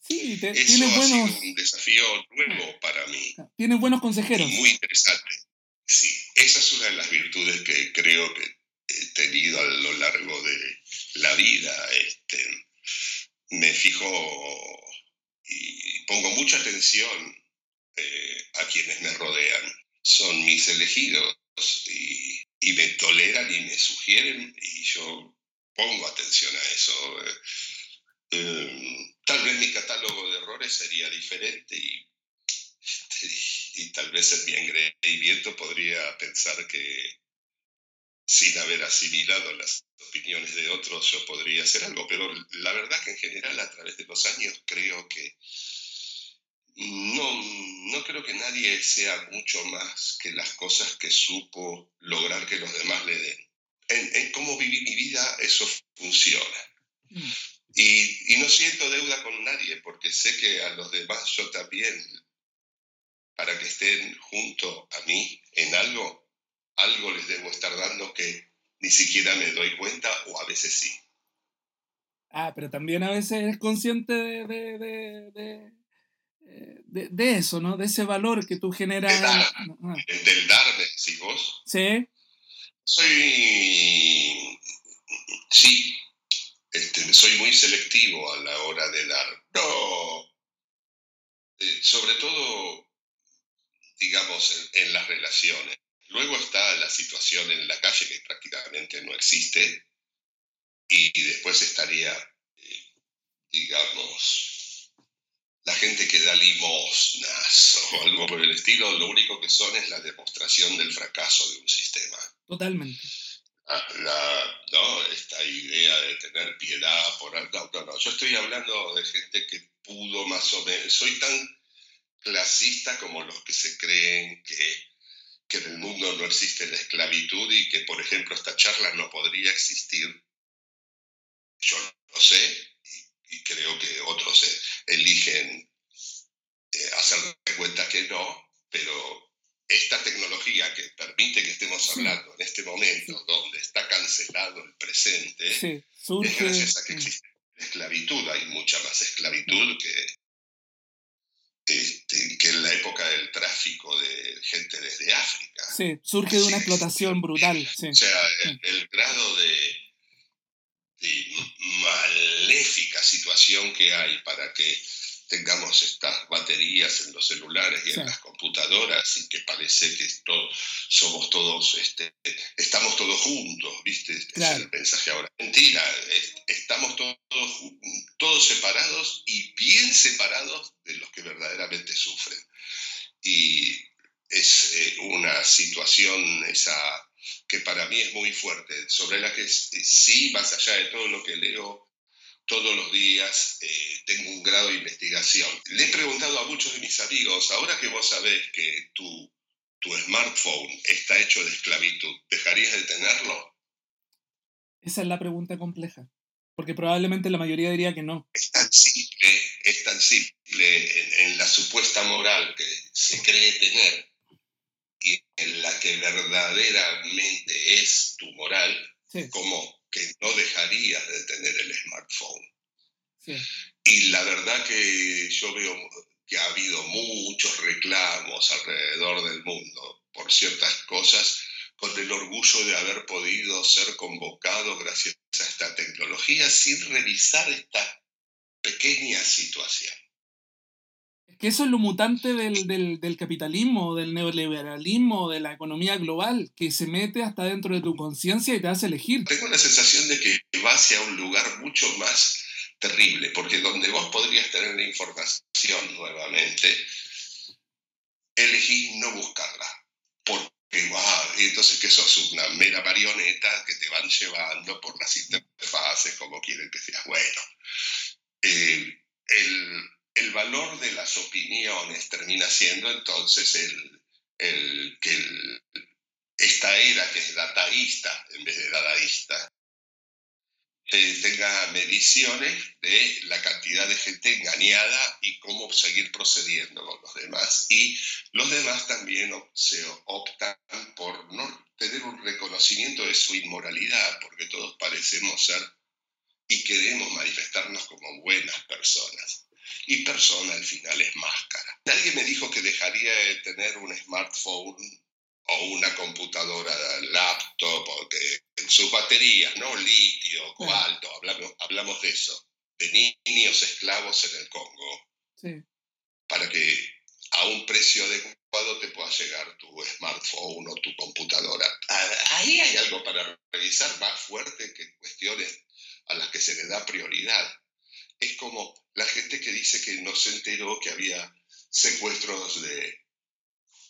Sí, te, Eso ha sido un desafío nuevo para mí. Tienes buenos consejeros. muy interesante. Sí, esa es una de las virtudes que creo que he tenido a lo largo de la vida. Este, me fijo y pongo mucha atención eh, a quienes me rodean. Son mis elegidos y, y me toleran y me sugieren y yo pongo atención a eso. Eh, eh, tal vez mi catálogo de errores sería diferente y, tal vez en mi engreimiento podría pensar que sin haber asimilado las opiniones de otros yo podría hacer algo, pero la verdad que en general a través de los años creo que no, no creo que nadie sea mucho más que las cosas que supo lograr que los demás le den en, cómo viví mi vida, eso funciona. Mm. Y, y, no siento deuda con nadie, porque sé que a los demás yo también, para que estén junto a mí en algo, algo les debo estar dando que ni siquiera me doy cuenta o a veces sí. Ah, pero también a veces eres consciente de, de, de, de, de eso, ¿no? De ese valor que tú generas. Del darme, ¿sí vos? Sí. Soy, sí, este, soy muy selectivo a la hora de dar. No. Eh, sobre todo, digamos, en, las relaciones. Luego está la situación en la calle que prácticamente no existe. Y, después estaría, eh, digamos, la gente que da limosnas o algo por el estilo, lo único que son es la demostración del fracaso de un sistema. Totalmente. Ah, la, ¿no? esta idea de tener piedad por no, no, no, yo estoy hablando de gente que pudo más o menos, soy tan clasista como los que se creen que, que en el mundo no existe la esclavitud y que, por ejemplo, esta charla no podría existir. Yo lo sé y, creo que otros eligen eh, hacer de cuenta que no, pero esta tecnología que permite que estemos hablando en este momento, donde está cancelado el presente, es gracias a que existe esclavitud. Hay mucha más esclavitud que, este, que en la época del tráfico de gente desde África. Sí, surge de una explotación brutal. O sea, el, grado de, maléfica situación que hay para que tengamos estas baterías en los celulares y en las computadoras y que parece que somos todos, este, estamos todos juntos, ¿viste? Este es el mensaje ahora. Mentira, estamos todos, todos separados y bien separados de los que verdaderamente sufren. Y es eh, una situación esa que para mí es muy fuerte, sobre la que sí, más allá de todo lo que leo, todos los días eh, tengo un grado de investigación. Le he preguntado a muchos de mis amigos, ahora que vos sabés que tu, tu smartphone está hecho de esclavitud, ¿dejarías de tenerlo? Esa es la pregunta compleja, porque probablemente la mayoría diría que no. Es tan simple, es tan simple en, la supuesta moral que se cree tener en la que verdaderamente es tu moral, como que no dejarías de tener el smartphone. Y la verdad que yo veo que ha habido muchos reclamos alrededor del mundo por ciertas cosas, con el orgullo de haber podido ser convocado gracias a esta tecnología sin revisar esta pequeña situación que eso es lo mutante del, del, del, capitalismo, del neoliberalismo, de la economía global, que se mete hasta dentro de tu conciencia y te hace elegir. Tengo la sensación de que va hacia un lugar mucho más terrible, porque donde vos podrías tener la información nuevamente, elegís no buscarla, porque va, y entonces que sos una mera marioneta que te van llevando por las interfaces como quieren que seas bueno. Eh, el, el valor de las opiniones termina siendo entonces el, el que esta era que es dataísta en vez de dadaísta eh, tenga mediciones de la cantidad de gente engañada y cómo seguir procediendo con los demás. Y los demás también se optan por no tener un reconocimiento de su inmoralidad, porque todos parecemos ser y queremos manifestarnos como buenas personas y persona al final es máscara. Alguien me dijo que dejaría de tener un smartphone o una computadora laptop, porque en sus baterías, ¿no? Litio, cobalto, hablamos, hablamos de eso, de niños esclavos en el Congo, para que a un precio adecuado te pueda llegar tu smartphone o tu computadora. Ahí hay algo para revisar más fuerte que cuestiones a las que se le da prioridad es como la gente que dice que no se enteró que había secuestros de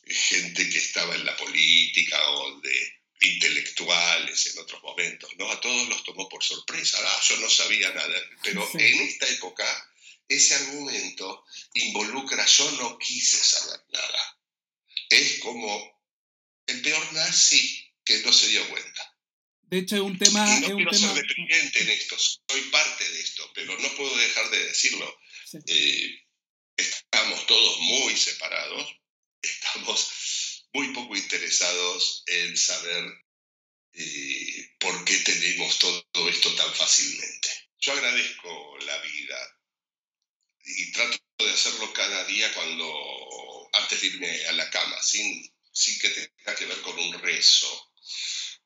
gente que estaba en la política o de intelectuales en otros momentos, ¿no? A todos los tomó por sorpresa, ah, yo no sabía nada, pero en esta época ese argumento involucra yo no quise saber nada. Es como el peor nazi que no se dio cuenta. De hecho, es un tema... Y no quiero ser dependiente en esto, soy parte de esto, pero no puedo dejar de decirlo. Eh, estamos todos muy separados, estamos muy poco interesados en saber eh, por qué tenemos todo esto tan fácilmente. Yo agradezco la vida y trato de hacerlo cada día cuando antes de irme a la cama, sin, sin que tenga que ver con un rezo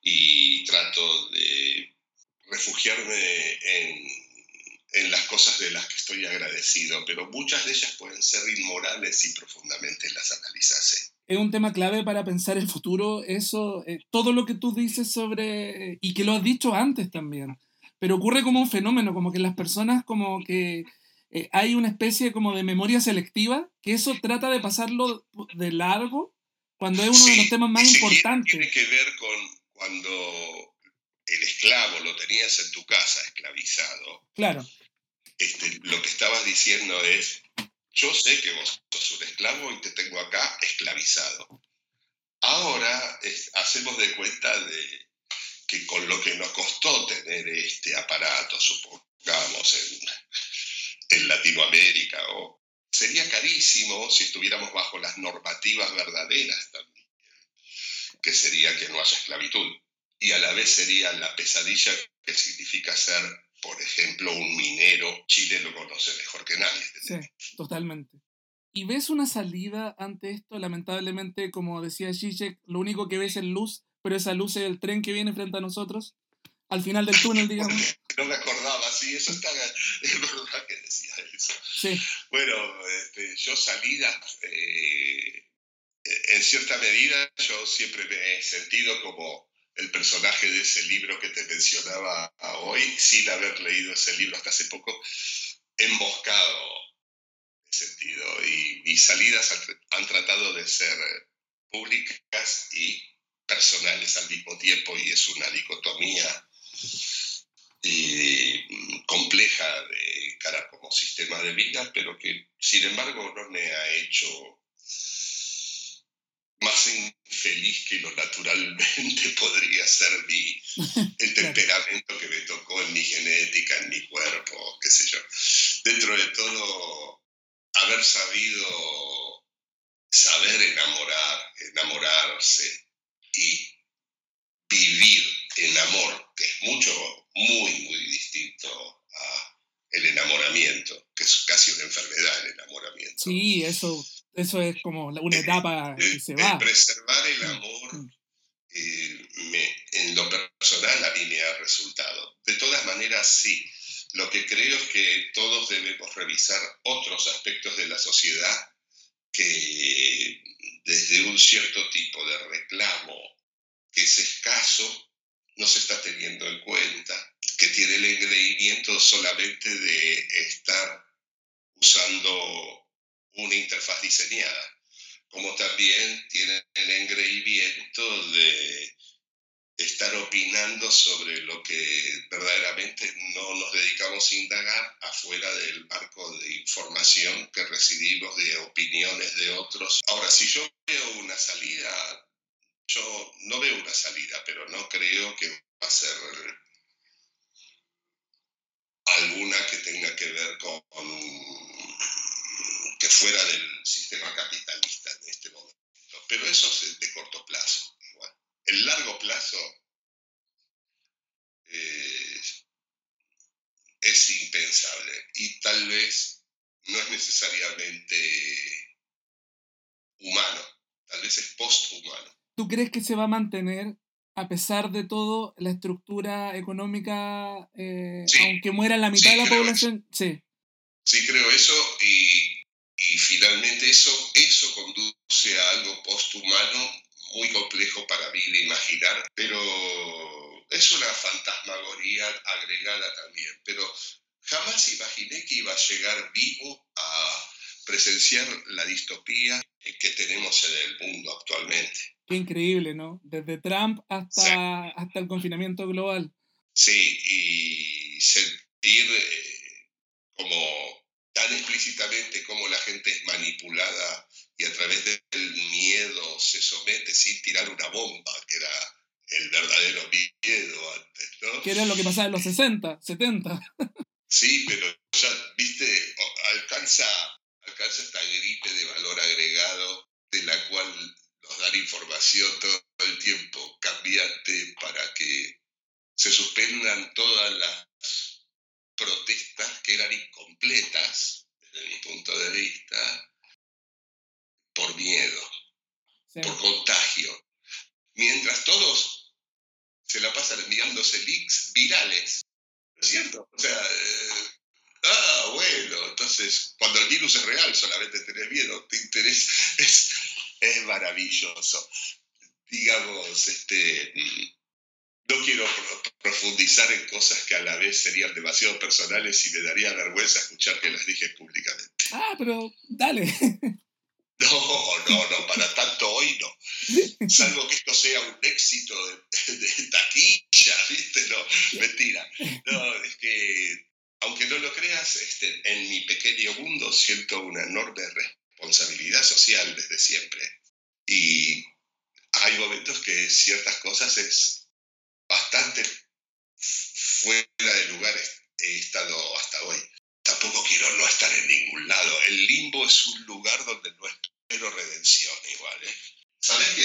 y trato de refugiarme en, las cosas de las que estoy agradecido, pero muchas de ellas pueden ser inmorales y profundamente las analizase. Es un tema clave para pensar el futuro, eso, eh, todo lo que tú dices sobre, y que lo has dicho antes también, pero ocurre como un fenómeno, como que las personas como que eh, hay una especie como de memoria selectiva, que eso trata de pasarlo de largo cuando es uno de los temas más importantes. Tiene que ver con cuando el esclavo lo tenías en tu casa esclavizado. Claro. Este, lo que estabas diciendo es, yo sé que vos sos un esclavo y te tengo acá esclavizado. Ahora hacemos de cuenta de que con lo que nos costó tener este aparato, supongamos, en, en Latinoamérica, o sería carísimo si estuviéramos bajo las normativas verdaderas también, que sería que no haya esclavitud. Y a la vez sería la pesadilla que significa ser, por ejemplo, un minero. Chile lo conoce mejor que nadie. Este sí, totalmente. ¿Y ves una salida ante esto? Lamentablemente, como decía Zizek, lo único que ves es luz, pero esa luz es el tren que viene frente a nosotros al final del túnel, digamos. No me acordaba, sí, eso está, es verdad que decía eso. Sí. Bueno, este, yo salida, eh, en cierta medida, yo siempre me he sentido como el personaje de ese libro que te mencionaba hoy, sin haber leído ese libro hasta hace poco, emboscado en sentido. Y mis salidas han tratado de ser públicas y personales al mismo tiempo, y es una dicotomía eh, compleja de cara como sistema de vida, pero que sin embargo no me ha hecho más infeliz que lo naturalmente podría ser mi, el temperamento que me tocó en mi genética, en mi cuerpo, qué sé yo. Dentro de todo, haber sabido, saber enamorar, enamorarse y vivir en amor, que es mucho, muy, muy distinto a el enamoramiento, que es casi una enfermedad el enamoramiento. Sí, eso, eso es como una etapa que se va. preservar el mm, amor, mm. Eh, en lo personal a mí me ha resultado. De todas maneras, sí. Lo que creo es que todos debemos revisar otros aspectos de la sociedad que desde un cierto tipo de reclamo que es escaso, no se está teniendo en cuenta, que tiene el engreimiento solamente de estar usando una interfaz diseñada, como también tiene el engreimiento de estar opinando sobre lo que verdaderamente no nos dedicamos a indagar afuera del marco de información que recibimos de opiniones de otros. Ahora, si yo veo una salida, yo no veo una salida, pero no creo que va a ser alguna que tenga que ver con que fuera del sistema capitalista en este momento. Pero eso es de corto plazo. El largo plazo eh, es impensable y tal vez no es necesariamente humano, tal vez es posthumano. ¿Tú crees que se va a mantener, a pesar de todo, la estructura económica, eh, aunque muera la mitad de la población? Sí. Sí, creo eso eso, eso conduce a algo posthumano muy complejo para mí de imaginar, pero es una fantasmagoría agregada también. Pero jamás imaginé que iba a llegar vivo a presenciar la distopía que tenemos en el mundo actualmente. Qué increíble, ¿no? Desde Trump hasta, hasta el confinamiento global. Sí, y sentir eh, como tan explícitamente cómo la gente es manipulada y a través del miedo se somete sin tirar una bomba, que era el verdadero miedo antes, ¿no? Que era lo que pasaba en los 60, 70. Sí, pero ya, viste, alcanza, alcanza esta gripe de valor agregado de la cual nos dan información todo el tiempo cambiante para que se suspendan todas las protestas que eran incompletas, desde mi punto de vista, por miedo, por contagio. Mientras todos se la pasan enviándose links virales. ¿No es cierto? O sea, eh, ah, bueno, entonces cuando el virus es real solamente tenés miedo, te interesa, es, es maravilloso. Digamos, este, no quiero profundizar en cosas que a la vez serían demasiado personales y me daría vergüenza escuchar que las dije públicamente. Ah, pero dale. No, no, no, para tanto hoy no. Salvo que esto sea un éxito de, taquilla, ¿viste? No, mentira. No, es que, aunque no lo creas, este, en mi pequeño mundo siento una enorme responsabilidad social desde siempre. Y hay momentos que ciertas cosas es bastante fuera de lugar he estado hasta hoy. Tampoco quiero no estar en ningún lado. El limbo es un lugar donde no espero redención igual. ¿eh? ¿Sabes que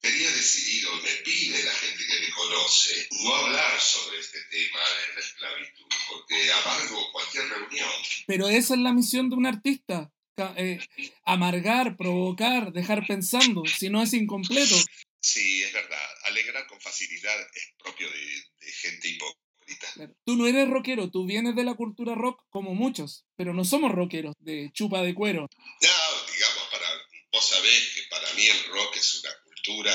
tenía decidido, me pide la gente que me conoce, no hablar sobre este tema de la esclavitud, porque amargo cualquier reunión. Pero esa es la misión de un artista. Eh, amargar, provocar, dejar pensando, si no es incompleto. Sí, es verdad. Alegrar con facilidad es propio de, gente hipócrita. Tú no eres rockero, tú vienes de la cultura rock como muchos, pero no somos rockeros de chupa de cuero. No, digamos, para, vos sabés que para mí el rock es una cultura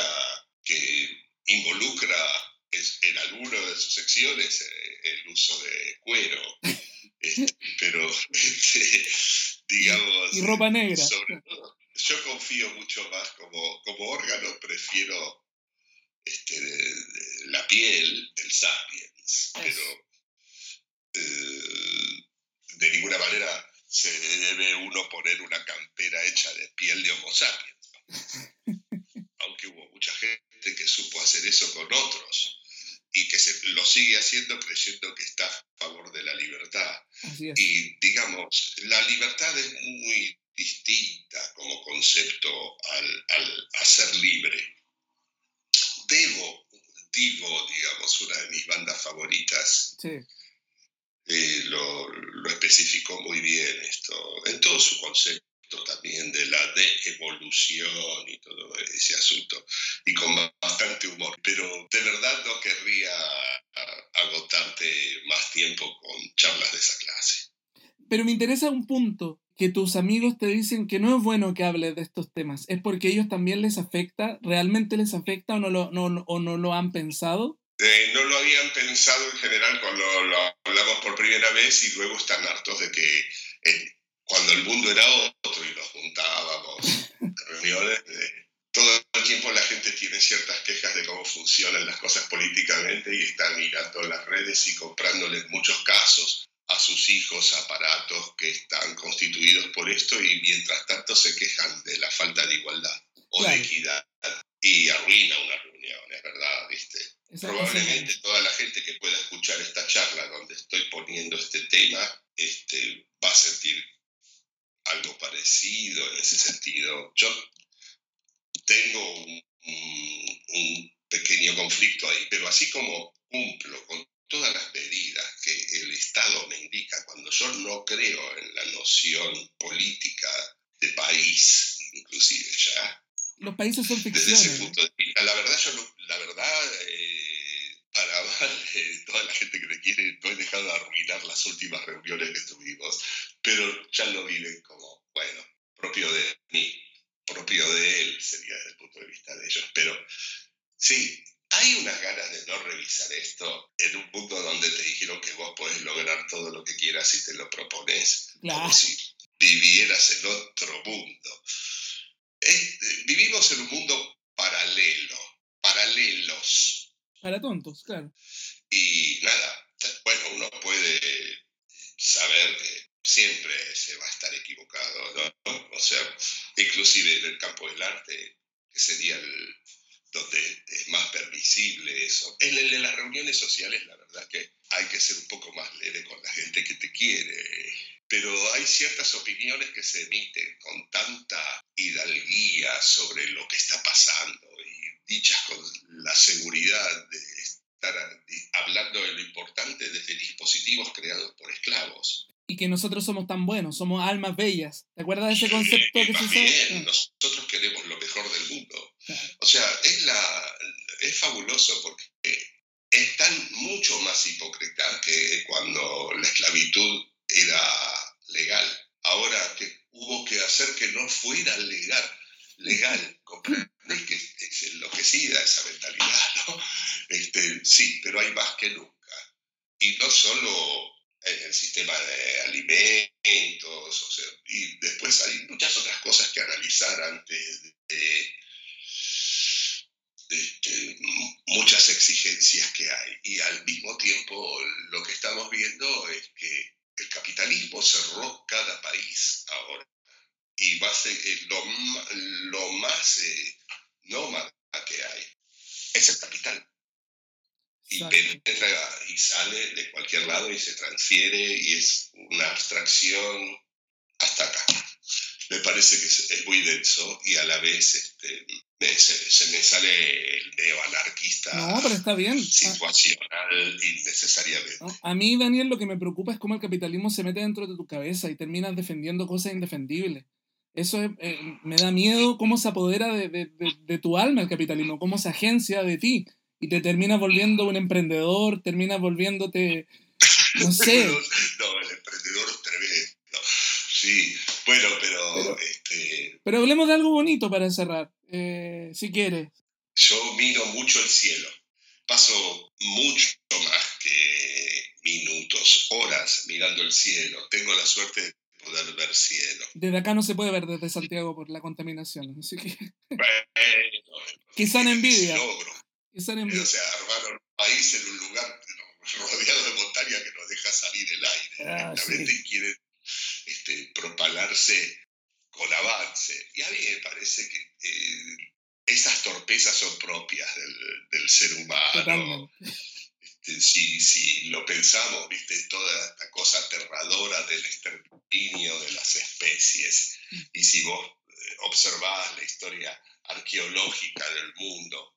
que involucra en alguna de sus secciones eh, el uso de cuero. Este, pero, este, digamos... Y ropa negra. Sobre todo, yo confío mucho más como, como órgano, prefiero este, la piel del sapiens, pero eh, de ninguna manera se debe uno poner una campera hecha de piel de Homo sapiens. Aunque hubo mucha gente que supo hacer eso con otros y que se, lo sigue haciendo creyendo que está a favor de la libertad. Y digamos, la libertad es muy distinta como concepto al, al, a ser libre. Debo, digo, digamos, una de mis bandas favoritas, eh, lo, lo, especificó muy bien esto, en todo su concepto también de la de-evolución y todo ese asunto, y con bastante humor. Pero de verdad no querría agotarte más tiempo con charlas de esa clase. Pero me interesa un punto que tus amigos te dicen que no es bueno que hables de estos temas? ¿Es porque ellos también les afecta? ¿Realmente les afecta o no lo, no, o no lo han pensado? Eh, no lo habían pensado en general cuando lo hablamos por primera vez y luego están hartos de que eh, cuando el mundo era otro y nos juntábamos reuniones, todo el tiempo la gente tiene ciertas quejas de cómo funcionan las cosas políticamente y están mirando las redes y comprándole en muchos casos a sus hijos aparatos que están constituidos por esto y mientras tanto se quejan de la falta de igualdad o de equidad y arruina una reunión, es verdad, ¿viste? Probablemente toda la gente que pueda escuchar esta charla donde estoy poniendo este tema este, va a sentir algo parecido en ese sentido. Yo tengo un, un pequeño conflicto ahí, pero así como cumplo con todas las medidas que el Estado me indica cuando yo no creo en la noción política de país, inclusive ya. Los países son ficciones. Desde ese punto de vista, la verdad, yo, la verdad eh, para mal toda la gente que me quiere, no he dejado de arruinar las últimas reuniones que tuvimos, pero ya lo viven como, bueno, propio de mí, propio de él, sería desde el punto de vista de ellos. Pero sí, hay unas ganas de no revisar esto en un punto donde te dijeron que vos podés lograr todo lo que quieras si te lo propones, como si vivieras en otro mundo. vivimos en un mundo paralelo, paralelos. Para tontos, claro. Y nada, bueno, uno puede saber que siempre se va a estar equivocado, ¿no? O sea, inclusive en el campo del arte, que sería el, donde es más permisible eso. En, en, las reuniones sociales, la verdad que hay que ser un poco más leve con la gente que te quiere. Pero hay ciertas opiniones que se emiten con tanta hidalguía sobre lo que está pasando y dichas con la seguridad de estar hablando de lo importante desde dispositivos creados por esclavos y que nosotros somos tan buenos, somos almas bellas. ¿Te acuerdas de ese concepto que se Bien, nosotros queremos lo mejor del es, es fabuloso porque mucho más hipócrita que cuando la esclavitud era legal. Ahora que hubo que hacer que no fuera legal, legal, ¿comprendés que es enloquecida esa mentalidad, ¿no? Este, sí, pero hay más que nunca. Y no solo en el sistema de alimentos, o sea, y después hay muchas otras cosas que analizar antes de, este, muchas exigencias que hay. Y al mismo tiempo lo que estamos viendo es que el capitalismo cerró cada país ahora y va a ser eh, lo, lo, más eh, nómada que hay. Es el capital. Y entra y sale de cualquier lado y se transfiere y es una abstracción hasta acá. Me parece que es, muy denso y a la vez este, se, me sale el neoanarquista no, pero está bien. situacional innecesariamente. A mí, Daniel, lo que me preocupa es cómo el capitalismo se mete dentro de tu cabeza y terminas defendiendo cosas indefendibles. Eso eh, me da miedo cómo se apodera de, de, de, tu alma el capitalismo, cómo se agencia de ti y te terminas volviendo un emprendedor, terminas volviéndote, no sé. no, el emprendedor es tremendo. Sí, bueno, pero... Pero, este... pero hablemos de algo bonito para cerrar, eh, si quieres. Yo miro mucho el cielo. Paso mucho más que minutos, horas mirando el cielo. Tengo la suerte de poder ver cielo. Desde acá no se puede ver desde Santiago por la contaminación, así que... Quizá en envidia. Quizá envidia. O sea, armaron un país en un lugar rodeado de montaña que nos deja salir el aire. Ah, sí. quieren con avance. Y a mí me parece que eh, esas torpezas son propias del, del ser humano. Este, si, si, lo pensamos, viste, toda esta cosa aterradora del exterminio de las especies, y si vos eh, observás la historia arqueológica del mundo,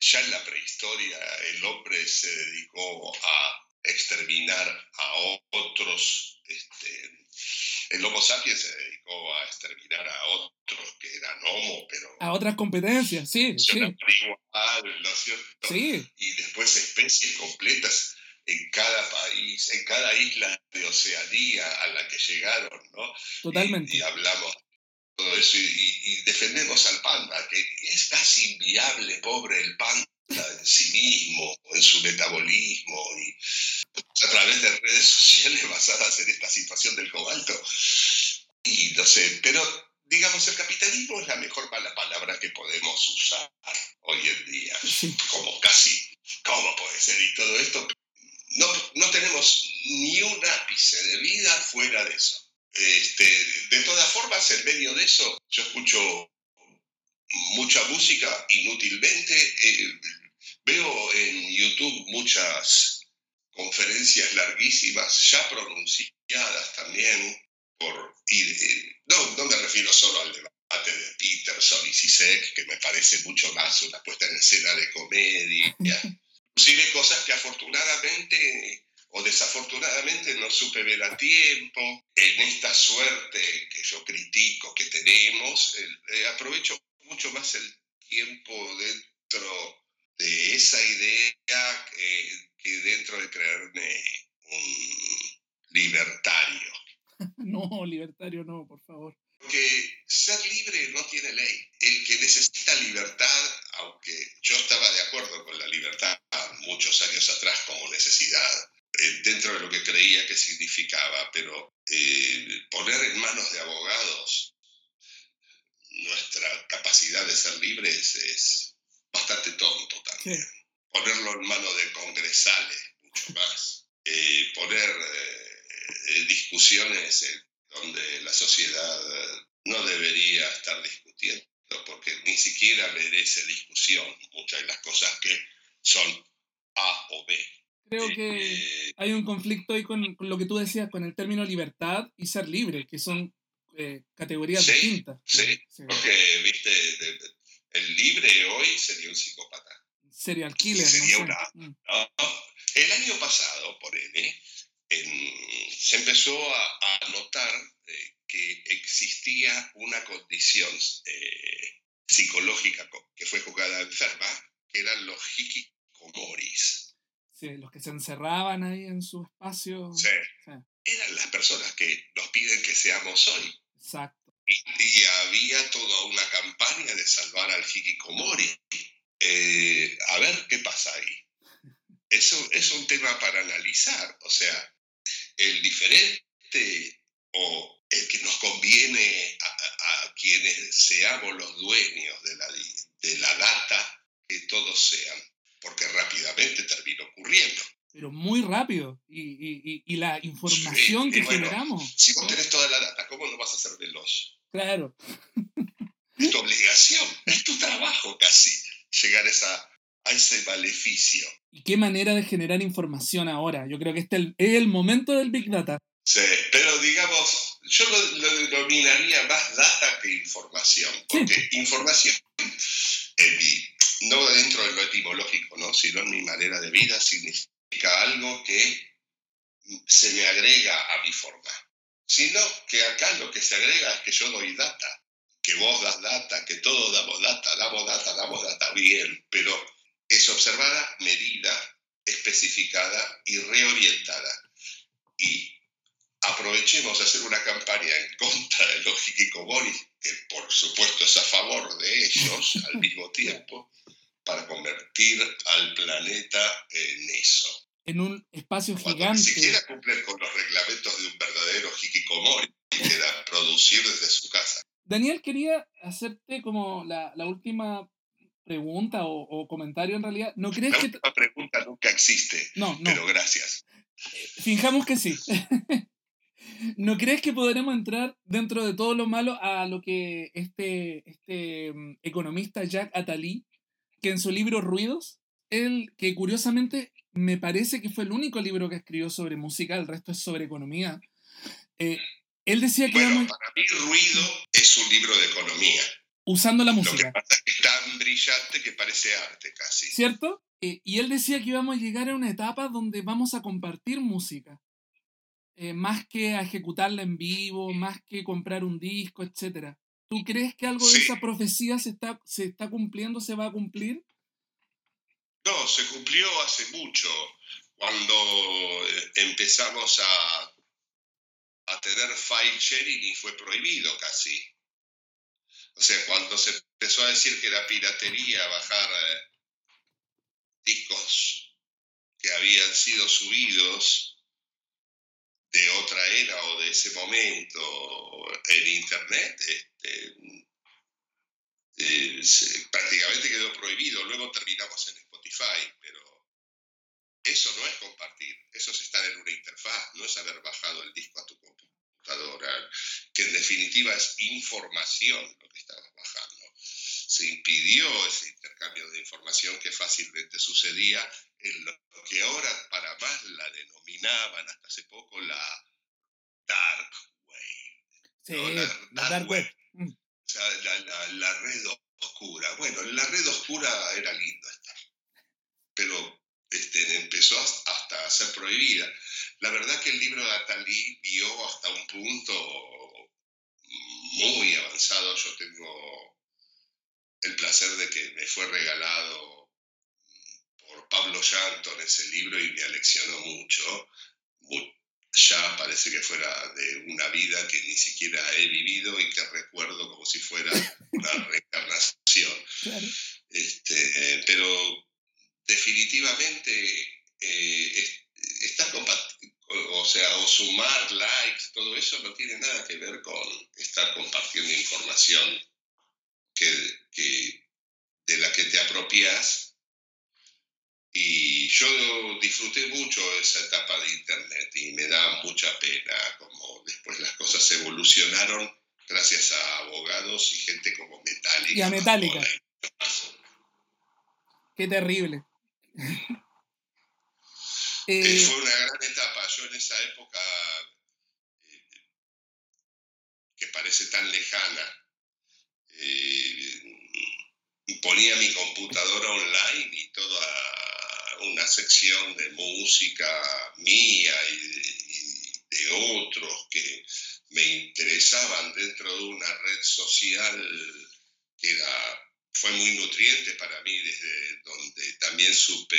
ya en la prehistoria el hombre se dedicó a exterminar a otros este, el Homo sapiens se dedicó a exterminar a otros que eran homo, pero... A otras competencias, sí, sí. Igual, ¿no es cierto? Sí. Y después especies completas en cada país, en cada isla de Oceanía a la que llegaron, ¿no? Totalmente. Y, hablamos todo eso y, y, defendemos al panda, que es casi inviable, pobre el panda en sí mismo, en su metabolismo, y a través de redes sociales basadas en esta situación del cobalto. Y no sé, pero digamos, el capitalismo es la mejor mala palabra que podemos usar hoy en día, como casi, ¿cómo puede ser? Y todo esto, no, no tenemos ni un ápice de vida fuera de eso. Este, de todas formas, en medio de eso, yo escucho mucha música inútilmente. Eh, veo en YouTube muchas conferencias larguísimas, ya pronunciadas también por... Y, no, no me refiero solo al debate de Peterson y Sisek, que me parece mucho más una puesta en escena de comedia. Inclusive cosas que afortunadamente o desafortunadamente no supe ver a tiempo. En esta suerte que yo critico que tenemos, eh, aprovecho mucho más el tiempo dentro de esa idea que, que dentro de creerme un libertario. no, libertario no, por favor. Porque ser libre no tiene ley. El que necesita libertad, aunque yo estaba de acuerdo con la libertad muchos años atrás como necesidad, eh, dentro de lo que creía que significaba, pero eh, poner en manos de abogados nuestra capacidad de ser libres es bastante tonto también. Ponerlo en manos de congresales, mucho más. Eh, poner discusiones donde la sociedad no debería estar discutiendo, porque ni siquiera merece discusión muchas de las cosas que son A o B creo que eh, hay un conflicto ahí con, lo que tú decías, con el término libertad y ser libre, que son eh, categorías distintas. Sí, porque, viste, el libre hoy sería un psicópata. Serial killer. Sería una... Mm. El año pasado, por él, se empezó a, notar eh, que existía una condición psicológica que fue jugada enferma, que eran los hikikomoris Sí, los que se encerraban ahí en su espacio. Sí. Eran las personas que nos piden que seamos hoy. Exacto. Y, había toda una campaña de salvar al hikikomori. Eh, a ver qué pasa ahí. Eso es un tema para analizar. O sea, el diferente o el que nos conviene a, quienes seamos los dueños de la, de la data, que todos sean porque rápidamente terminó ocurriendo. Pero muy rápido. Y, y, y la información que generamos. Si vos tenés toda la data, ¿cómo no vas a ser veloz? Claro. Es tu obligación, es tu trabajo casi llegar a, esa, a ese maleficio. ¿Y qué manera de generar información ahora? Yo creo que este es el momento del Big Data. Sí, pero digamos, yo lo, denominaría más data que información. Porque información, no dentro de lo etimológico, ¿no? sino en mi manera de vida, significa algo que se me agrega a mi forma. Sino que acá lo que se agrega es que yo doy data, que vos das data, que todos damos data, damos data, damos data, bien, pero es observada, medida, especificada y reorientada. Y aprovechemos de hacer una campaña en contra de los hikikomori, que por supuesto es a favor de ellos al mismo tiempo, para convertir al planeta en eso. En un espacio Cuando gigante. Ni siquiera cumplir con los reglamentos de un verdadero hikikomori, que era producir desde su casa. Daniel, quería hacerte como la, la última pregunta o, o, comentario en realidad. ¿No crees la que... última pregunta nunca existe. No, no. Pero gracias. Fijamos que sí. ¿No crees que podremos entrar dentro de todo lo malo a lo que este, este mm, economista Jack Attali, que en su libro Ruidos, él, que curiosamente me parece que fue el único libro que escribió sobre música, el resto es sobre economía, eh, él decía que... Bueno, íbamos, para mí Ruido es un libro de economía. usando la Lo música. que pasa es que es tan brillante que parece arte casi. ¿Cierto? Eh, y él decía que íbamos a llegar a una etapa donde vamos a compartir música. Eh, más que a ejecutarla en vivo, más que comprar un disco, etc. ¿Tú crees que algo de esa profecía se está, se está cumpliendo, se va a cumplir? No, se cumplió hace mucho, cuando eh, empezamos a, a tener file sharing y fue prohibido casi. O sea, cuando se empezó a decir que era piratería bajar eh, discos que habían sido subidos de otra era o de ese momento en internet, este, eh, prácticamente quedó prohibido. Luego terminamos en Spotify, pero eso no es compartir, eso es estar en una interfaz, no es haber bajado el disco a tu computadora, que en definitiva es información lo que estabas bajando. Se impidió ese intercambio de información que fácilmente sucedía en lo que ahora para más la denominaban hasta hace poco la dark wave. Sí, No, la la dark. Mm. O sea, la, la- la red oscura. Bueno, en la red oscura era lindo estar, pero este, empezó hasta hasta a ser prohibida. La verdad que el libro de Atalí vio hasta un punto muy avanzado. Yo tengo el placer de que me fue regalado Pablo Llanton ese libro y me aleccionó mucho. Mu- Ya parece que fuera de una vida que ni siquiera he vivido y que recuerdo como si fuera una reencarnación. Claro. Este, pero definitivamente eh, es- estar o o sea, o sumar likes, todo eso no tiene nada que ver con estar compartiendo información que, que- de la que te apropias. Y yo disfruté mucho esa etapa de Internet y me da mucha pena como después las cosas evolucionaron gracias a abogados y gente como Metallica. Y a Metallica. Qué terrible. Eh, Eh, fue una gran etapa. Yo en esa época, eh, que parece tan lejana, eh, ponía mi computadora online y toda una sección de música mía y de, y de otros que me interesaban dentro de una red social que era, fue muy nutriente para mí, desde donde también supe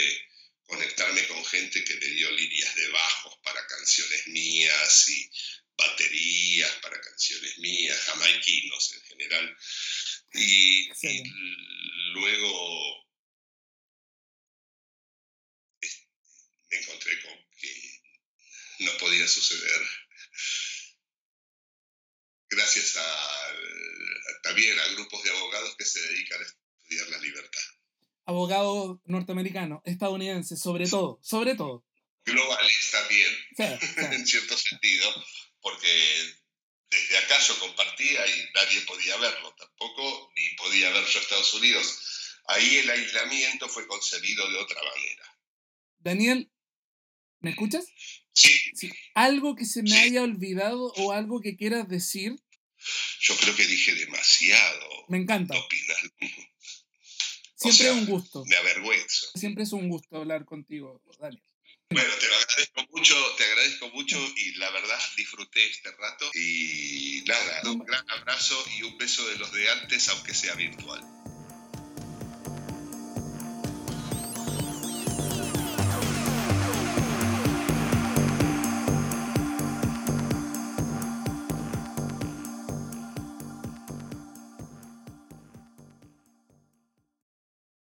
conectar juntarme con gente que me dio líneas de bajos para canciones mías y baterías para canciones mías, jamaiquinos en general. Y, y luego me encontré con que no podía suceder gracias a, también a grupos de abogados que se dedican a estudiar la libertad. Abogados norteamericanos, estadounidenses, sobre todo, sobre todo. Globales también, en cierto sentido, porque desde acá yo compartía y nadie podía verlo tampoco, ni podía ver yo Estados Unidos. Ahí el aislamiento fue concebido de otra manera. Daniel, ¿me escuchas? Sí. ¿Algo que se me haya olvidado o algo que quieras decir? Yo creo que dije demasiado. Me encanta. Siempre es un gusto. Me avergüenzo. Siempre es un gusto hablar contigo, Daniel. Bueno, te lo agradezco mucho, te agradezco mucho y la verdad disfruté este rato y nada, un gran abrazo y un beso de los de antes, aunque sea virtual.